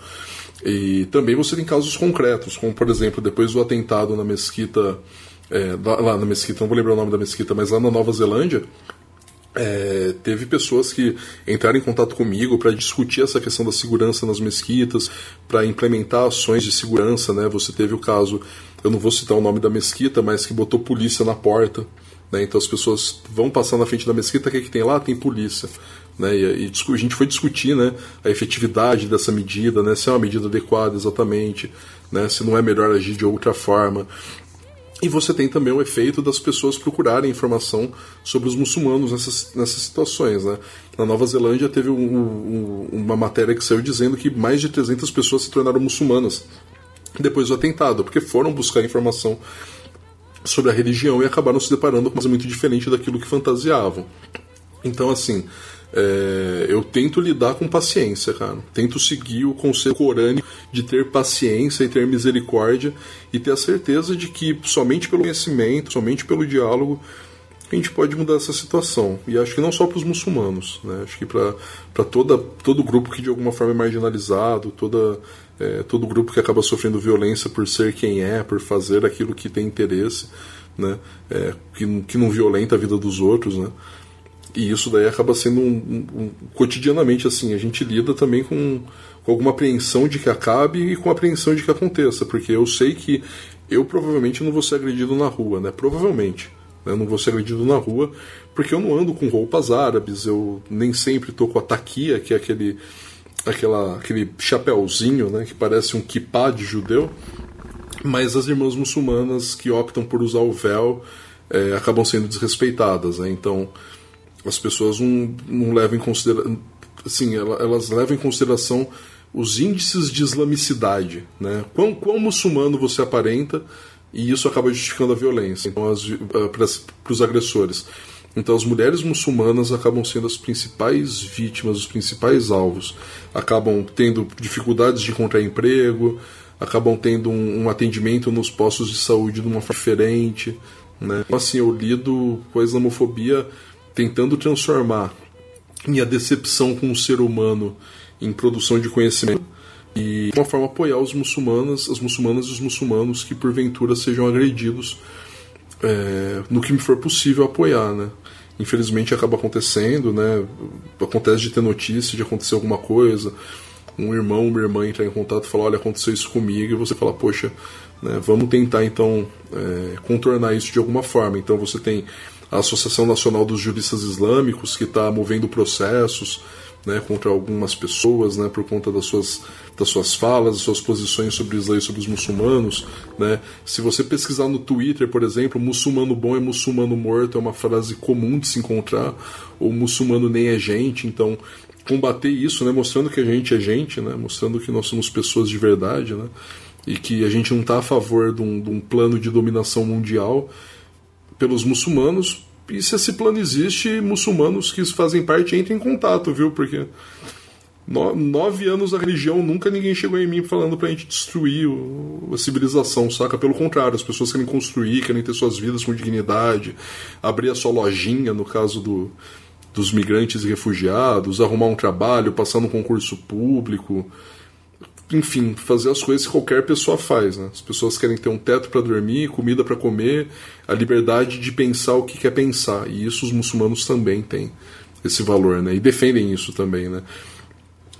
E também você tem casos concretos, como por exemplo, depois do atentado na mesquita, é, lá na mesquita, não vou lembrar o nome da mesquita, mas lá na Nova Zelândia, é, teve pessoas que entraram em contato comigo para discutir essa questão da segurança nas mesquitas, para implementar ações de segurança. Né? Você teve o caso, eu não vou citar o nome da mesquita, mas que botou polícia na porta. Né? Então as pessoas vão passar na frente da mesquita, o que, é que tem lá? Tem polícia. Né? E, e, a gente foi discutir né, a efetividade dessa medida, né? se é uma medida adequada exatamente, né? se não é melhor agir de outra forma. E você tem também o efeito das pessoas procurarem informação sobre os muçulmanos nessas, nessas situações. Né? Na Nova Zelândia teve um, um, uma matéria que saiu dizendo que mais de 300 pessoas se tornaram muçulmanas depois do atentado, porque foram buscar informação sobre a religião e acabaram se deparando com uma coisa muito diferente daquilo que fantasiavam. Então, assim, é, eu tento lidar com paciência, cara. Tento seguir o conselho corâneo de ter paciência e ter misericórdia e ter a certeza de que somente pelo conhecimento, somente pelo diálogo, a gente pode mudar essa situação. E acho que não só para os muçulmanos, né? acho que para todo grupo que de alguma forma é marginalizado, toda, é, todo grupo que acaba sofrendo violência por ser quem é, por fazer aquilo que tem interesse. né? É, que, que não violenta a vida dos outros, né? E isso daí acaba sendo um, um, um, cotidianamente assim, a gente lida também com, com alguma apreensão de que acabe e com apreensão de que aconteça, porque eu sei que eu provavelmente não vou ser agredido na rua, né? Provavelmente. Né? Não vou ser agredido na rua, porque eu não ando com roupas árabes, eu nem sempre tô com a taquia, que é aquele, aquela, aquele chapéuzinho, né? Que parece um kippah de judeu. Mas as irmãs muçulmanas que optam por usar o véu é, acabam sendo desrespeitadas, né? Então as pessoas não, não levam em consideração. Assim, elas levam em consideração os índices de islamicidade, né? Quão, quão muçulmano você aparenta e isso acaba justificando a violência então, eh, para os agressores. Então as mulheres muçulmanas acabam sendo as principais vítimas, os principais alvos. Acabam tendo dificuldades de encontrar emprego, acabam tendo um, um atendimento nos postos de saúde de uma forma diferente. Né? Então, assim, eu lido com a islamofobia tentando transformar minha decepção com o ser humano em produção de conhecimento e de uma forma apoiar os muçulmanos, as muçulmanas e os muçulmanos que porventura sejam agredidos é, no que me for possível apoiar, né? Infelizmente acaba acontecendo, né? Acontece de ter notícia, de acontecer alguma coisa, um irmão, uma irmã entrar em contato e falar, olha, aconteceu isso comigo, e você fala, poxa, né, vamos tentar então é, contornar isso de alguma forma. Então você tem a Associação Nacional dos Juristas Islâmicos, que está movendo processos né, contra algumas pessoas né, por conta das suas, das suas falas, das suas posições sobre o Islã e sobre os muçulmanos. Né. Se você pesquisar no Twitter, por exemplo, muçulmano bom é muçulmano morto, é uma frase comum de se encontrar, ou muçulmano nem é gente, então combater isso, né, mostrando que a gente é gente, né, mostrando que nós somos pessoas de verdade, né, e que a gente não está a favor de um, de um plano de dominação mundial pelos muçulmanos. E se esse plano existe, muçulmanos que fazem parte entrem em contato, viu? Porque no, nove anos da religião, nunca ninguém chegou em mim falando pra gente destruir o, a civilização, saca? Pelo contrário, as pessoas querem construir, querem ter suas vidas com dignidade, abrir a sua lojinha, no caso do, dos migrantes e refugiados, arrumar um trabalho, passar no concurso público enfim, fazer as coisas que qualquer pessoa faz. Né? As pessoas querem ter um teto para dormir, comida para comer, a liberdade de pensar o que quer pensar. E isso os muçulmanos também têm esse valor, né? E defendem isso também, né?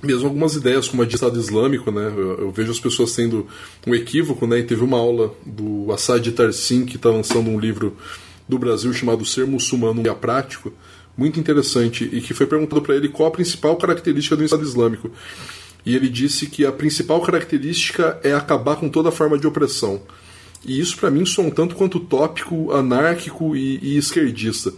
Mesmo algumas ideias como a de Estado Islâmico, né? Eu, eu, vejo as pessoas tendo um equívoco, né? E teve uma aula do Assad Tarsim, que está lançando um livro do Brasil chamado Ser Muçulmano e a Prático, muito interessante, e que foi perguntado para ele qual a principal característica do Estado Islâmico e ele disse que a principal característica é acabar com toda forma de opressão. E isso para mim soa um tanto quanto tópico, anárquico e, e esquerdista.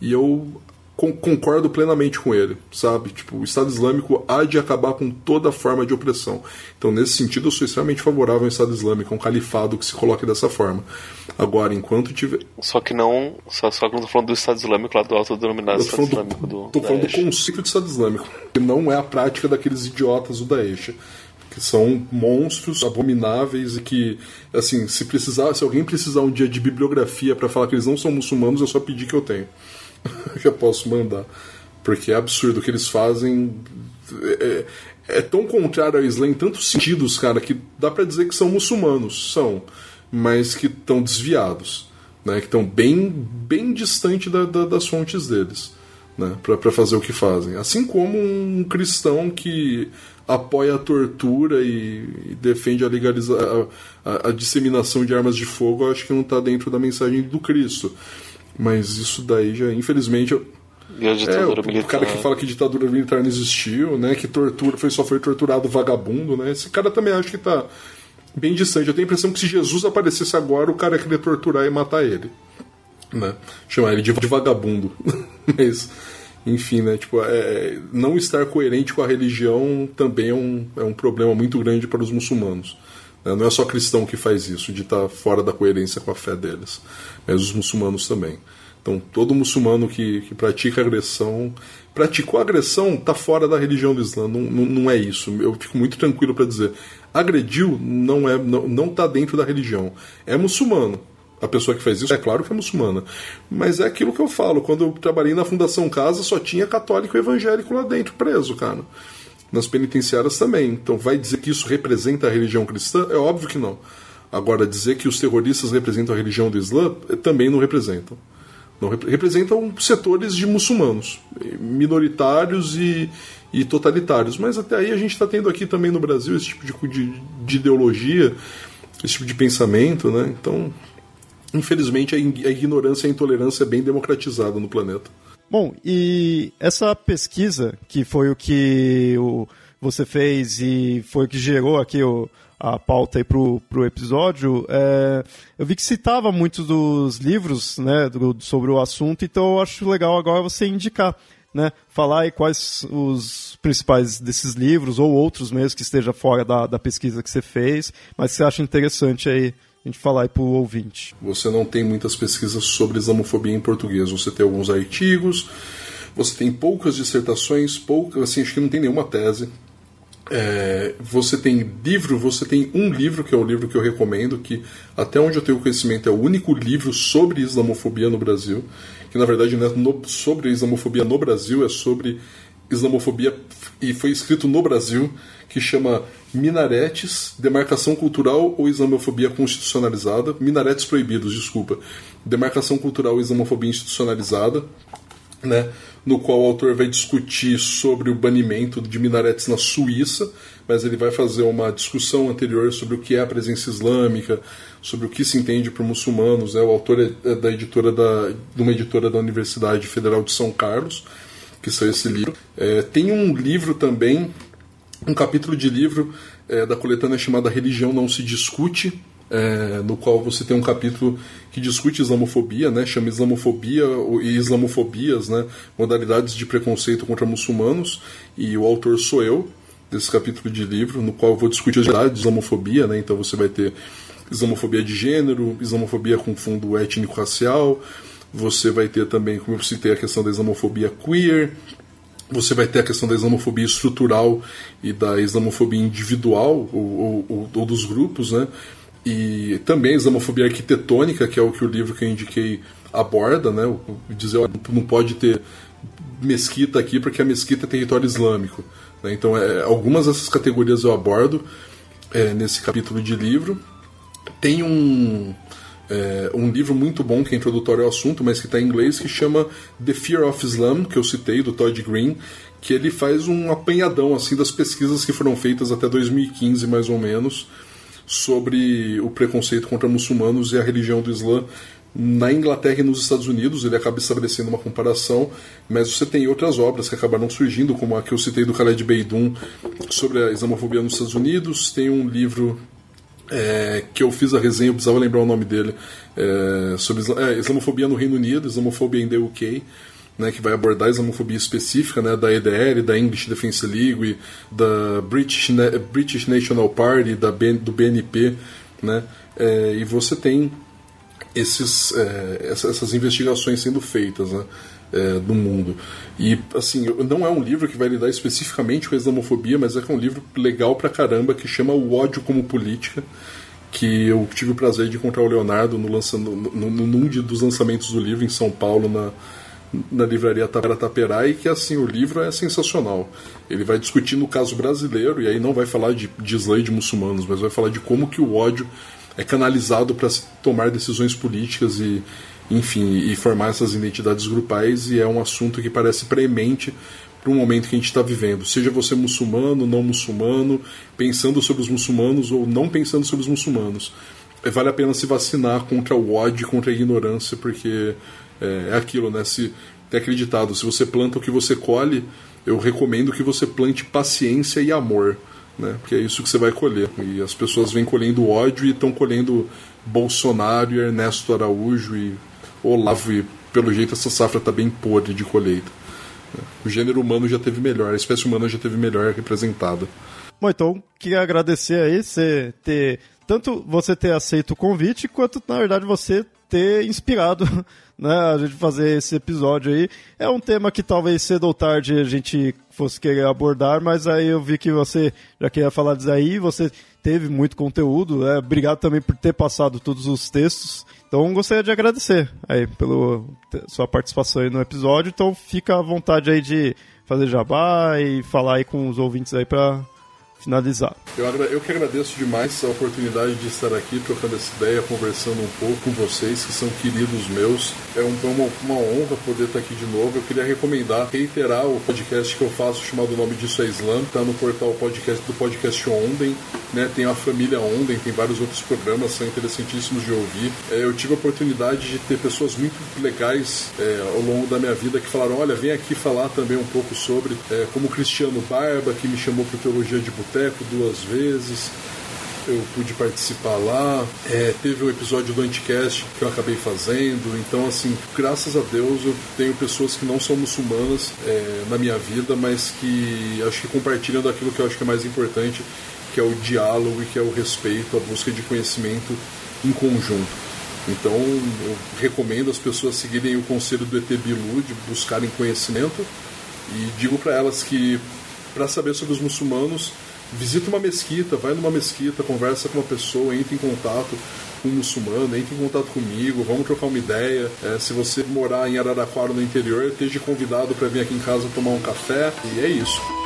E eu concordo plenamente com ele, sabe? Tipo, o Estado Islâmico há de acabar com toda forma de opressão. Então, nesse sentido, eu sou extremamente favorável ao Estado Islâmico, a um califado que se coloque dessa forma. Agora, enquanto tiver. Só que não. Só, só que não tô falando do Estado Islâmico lá do autodenominado Estado Islâmico do. Tô falando do conceito de Estado Islâmico, que não é a prática daqueles idiotas do Daesh que são monstros abomináveis e que, assim, se precisar, se alguém precisar um dia de bibliografia para falar que eles não são muçulmanos, é só pedir que eu tenho. já posso mandar. Porque é absurdo o que eles fazem. É, é, tão contrário ao Islã em tantos sentidos, cara, que dá para dizer que são muçulmanos. São. Mas que estão desviados. Né, que estão bem, bem distante da, da, das fontes deles. Né, para fazer o que fazem. Assim como um cristão que apoia a tortura e, e defende a, legaliza a, a, a, disseminação de armas de fogo, acho que não está dentro da mensagem do Cristo. Mas isso daí já, infelizmente. Eu... E a ditadura é, o, o cara que fala que ditadura militar não existiu, né? Que tortura foi, só foi torturado vagabundo, né? Esse cara também acho que tá bem distante. Eu tenho a impressão que se Jesus aparecesse agora, o cara ia querer torturar e matar ele. Né? Chamar ele de, de vagabundo. Mas, enfim, né? Tipo, é, não estar coerente com a religião também é um, é um problema muito grande para os muçulmanos. Né? Não é só cristão que faz isso, de estar tá fora da coerência com a fé deles, mas os muçulmanos também. Então, todo muçulmano que, que pratica agressão, praticou agressão, está fora da religião do Islã. Não, não, não, é isso. Eu fico muito tranquilo para dizer. Agrediu não é não, não tá dentro da religião. É muçulmano. A pessoa que faz isso é claro que é muçulmana. Mas é aquilo que eu falo. Quando eu trabalhei na Fundação Casa, só tinha católico evangélico lá dentro, preso, cara nas penitenciárias também. Então vai dizer que isso representa a religião cristã? É óbvio que não. Agora, dizer que os terroristas representam a religião do Islã, eh, também não representam. Não representam setores de muçulmanos, minoritários e, e totalitários. Mas até aí a gente está tendo aqui também no Brasil esse tipo de, de, de, ideologia, esse tipo de pensamento, né? Então, infelizmente, a, a ignorância e a intolerância é bem democratizada no planeta. Bom, e essa pesquisa, que foi o que o, você fez e foi o que gerou aqui o, a pauta pro, pro episódio, é, eu vi que citava muitos dos livros, né, do, sobre o assunto, então eu acho legal agora você indicar, né, falar aí quais os principais desses livros, ou outros mesmo que esteja fora da, da pesquisa que você fez, mas que você acha interessante aí a gente falar aí pro ouvinte. Você não tem muitas pesquisas sobre islamofobia em português, você tem alguns artigos, você tem poucas dissertações, poucas, assim, acho que não tem nenhuma tese, é, você tem livro, você tem um livro que é o livro que eu recomendo, que até onde eu tenho conhecimento é o único livro sobre islamofobia no Brasil, que na verdade não é no, sobre islamofobia no Brasil, é sobre islamofobia e foi escrito no Brasil, que chama Minaretes, Demarcação Cultural ou Islamofobia Constitucionalizada, Minaretes Proibidos, desculpa, Demarcação Cultural ou Islamofobia Institucionalizada, né? no qual o autor vai discutir sobre o banimento de minaretes na Suíça, mas ele vai fazer uma discussão anterior sobre o que é a presença islâmica, sobre o que se entende por muçulmanos. Né? O autor é, é da editora da, de uma editora da Universidade Federal de São Carlos, que saiu esse livro. É, tem um livro também, um capítulo de livro é, da coletânea chamada Religião Não Se Discute, é, no qual você tem um capítulo que discute islamofobia, né, chama islamofobia e islamofobias, né, modalidades de preconceito contra muçulmanos, e o autor sou eu, desse capítulo de livro, no qual eu vou discutir a verdade de islamofobia, né, então você vai ter islamofobia de gênero, islamofobia com fundo étnico-racial, você vai ter também, como eu citei, a questão da islamofobia queer, você vai ter a questão da islamofobia estrutural e da islamofobia individual, ou, ou, ou dos grupos, né? e também a islamofobia arquitetônica, que é o que o livro que eu indiquei aborda, né? Dizer, ó, não pode ter mesquita aqui porque a mesquita é território islâmico. Né? Então, é, algumas dessas categorias eu abordo é, nesse capítulo de livro. Tem um, é, um livro muito bom que é introdutório ao assunto, mas que está em inglês, que chama The Fear of Islam, que eu citei, do Todd Green, que ele faz um apanhadão assim das pesquisas que foram feitas até 2015, mais ou menos, sobre o preconceito contra muçulmanos e a religião do Islã na Inglaterra e nos Estados Unidos, ele acaba estabelecendo uma comparação, mas você tem outras obras que acabaram surgindo, como a que eu citei do Khaled Beidun sobre a islamofobia nos Estados Unidos, tem um livro é, que eu fiz a resenha, eu precisava lembrar o nome dele, é, sobre é, islamofobia no Reino Unido, islamofobia em the UK, né, que vai abordar islamofobia específica né, da EDL, da English Defence League, da British, British National Party, da do BNP, né, é, e você tem esses, é, essas investigações sendo feitas né, é, do mundo. E, assim, não é um livro que vai lidar especificamente com a islamofobia, mas é que é um livro legal pra caramba que chama O Ódio como Política, que eu tive o prazer de encontrar o Leonardo no, lança, no, num dos lançamentos do livro em São Paulo, na, na livraria Tapera Taperai, que assim, o livro é sensacional. Ele vai discutir no caso brasileiro, e aí não vai falar de, de Islã e de muçulmanos, mas vai falar de como que o ódio é canalizado para tomar decisões políticas e, enfim, e formar essas identidades grupais, e é um assunto que parece premente para o momento que a gente está vivendo. Seja você muçulmano, não muçulmano, pensando sobre os muçulmanos ou não pensando sobre os muçulmanos. É, vale a pena se vacinar contra o ódio, contra a ignorância, porque é, é aquilo, né? Se tem acreditado, se você planta o que você colhe, eu recomendo que você plante paciência e amor, né? Porque é isso que você vai colher. E as pessoas vêm colhendo ódio e estão colhendo Bolsonaro e Ernesto Araújo e Olavo e pelo jeito essa safra está bem podre de colheita. O gênero humano já teve melhor, a espécie humana já teve melhor representada. Bom, então queria agradecer aí você ter tanto você ter aceito o convite quanto na verdade você ter inspirado né, a gente fazer esse episódio aí. É um tema que talvez cedo ou tarde a gente fosse querer abordar, mas aí eu vi que você já queria falar disso aí, você teve muito conteúdo, né? obrigado também por ter passado todos os textos. Então gostaria de agradecer aí pela sua participação aí no episódio. Então fica à vontade aí de fazer jabá e falar aí com os ouvintes aí para finalizar. Eu, eu que agradeço demais a oportunidade de estar aqui trocando essa ideia, conversando um pouco com vocês, que são queridos meus. É, um, é uma, uma, honra poder estar aqui de novo. Eu queria recomendar, reiterar o podcast que eu faço, chamado O Nome Disso é Slam, está no portal podcast do podcast Onden, né? Tem a família Onden, tem vários outros programas, são interessantíssimos de ouvir. É, eu tive a oportunidade de ter pessoas muito legais é, ao longo da minha vida que falaram: olha, vem aqui falar também um pouco sobre, é, como Cristiano Barba, que me chamou para Teologia de Boteco duas vezes eu pude participar lá. É, teve o um episódio do Anticast que eu acabei fazendo. Então, assim, graças a Deus eu tenho pessoas que não são muçulmanas é, na minha vida, mas que acho que compartilham daquilo que eu acho que é mais importante, que é o diálogo e que é o respeito, a busca de conhecimento em conjunto. Então, eu recomendo as pessoas seguirem o conselho do ET Bilu de buscarem conhecimento e digo para elas que para saber sobre os muçulmanos visita uma mesquita, vai numa mesquita, conversa com uma pessoa, entra em contato com um muçulmano, entre em contato comigo, vamos trocar uma ideia. É, se você morar em Araraquara no interior, esteja convidado para vir aqui em casa tomar um café. E é isso.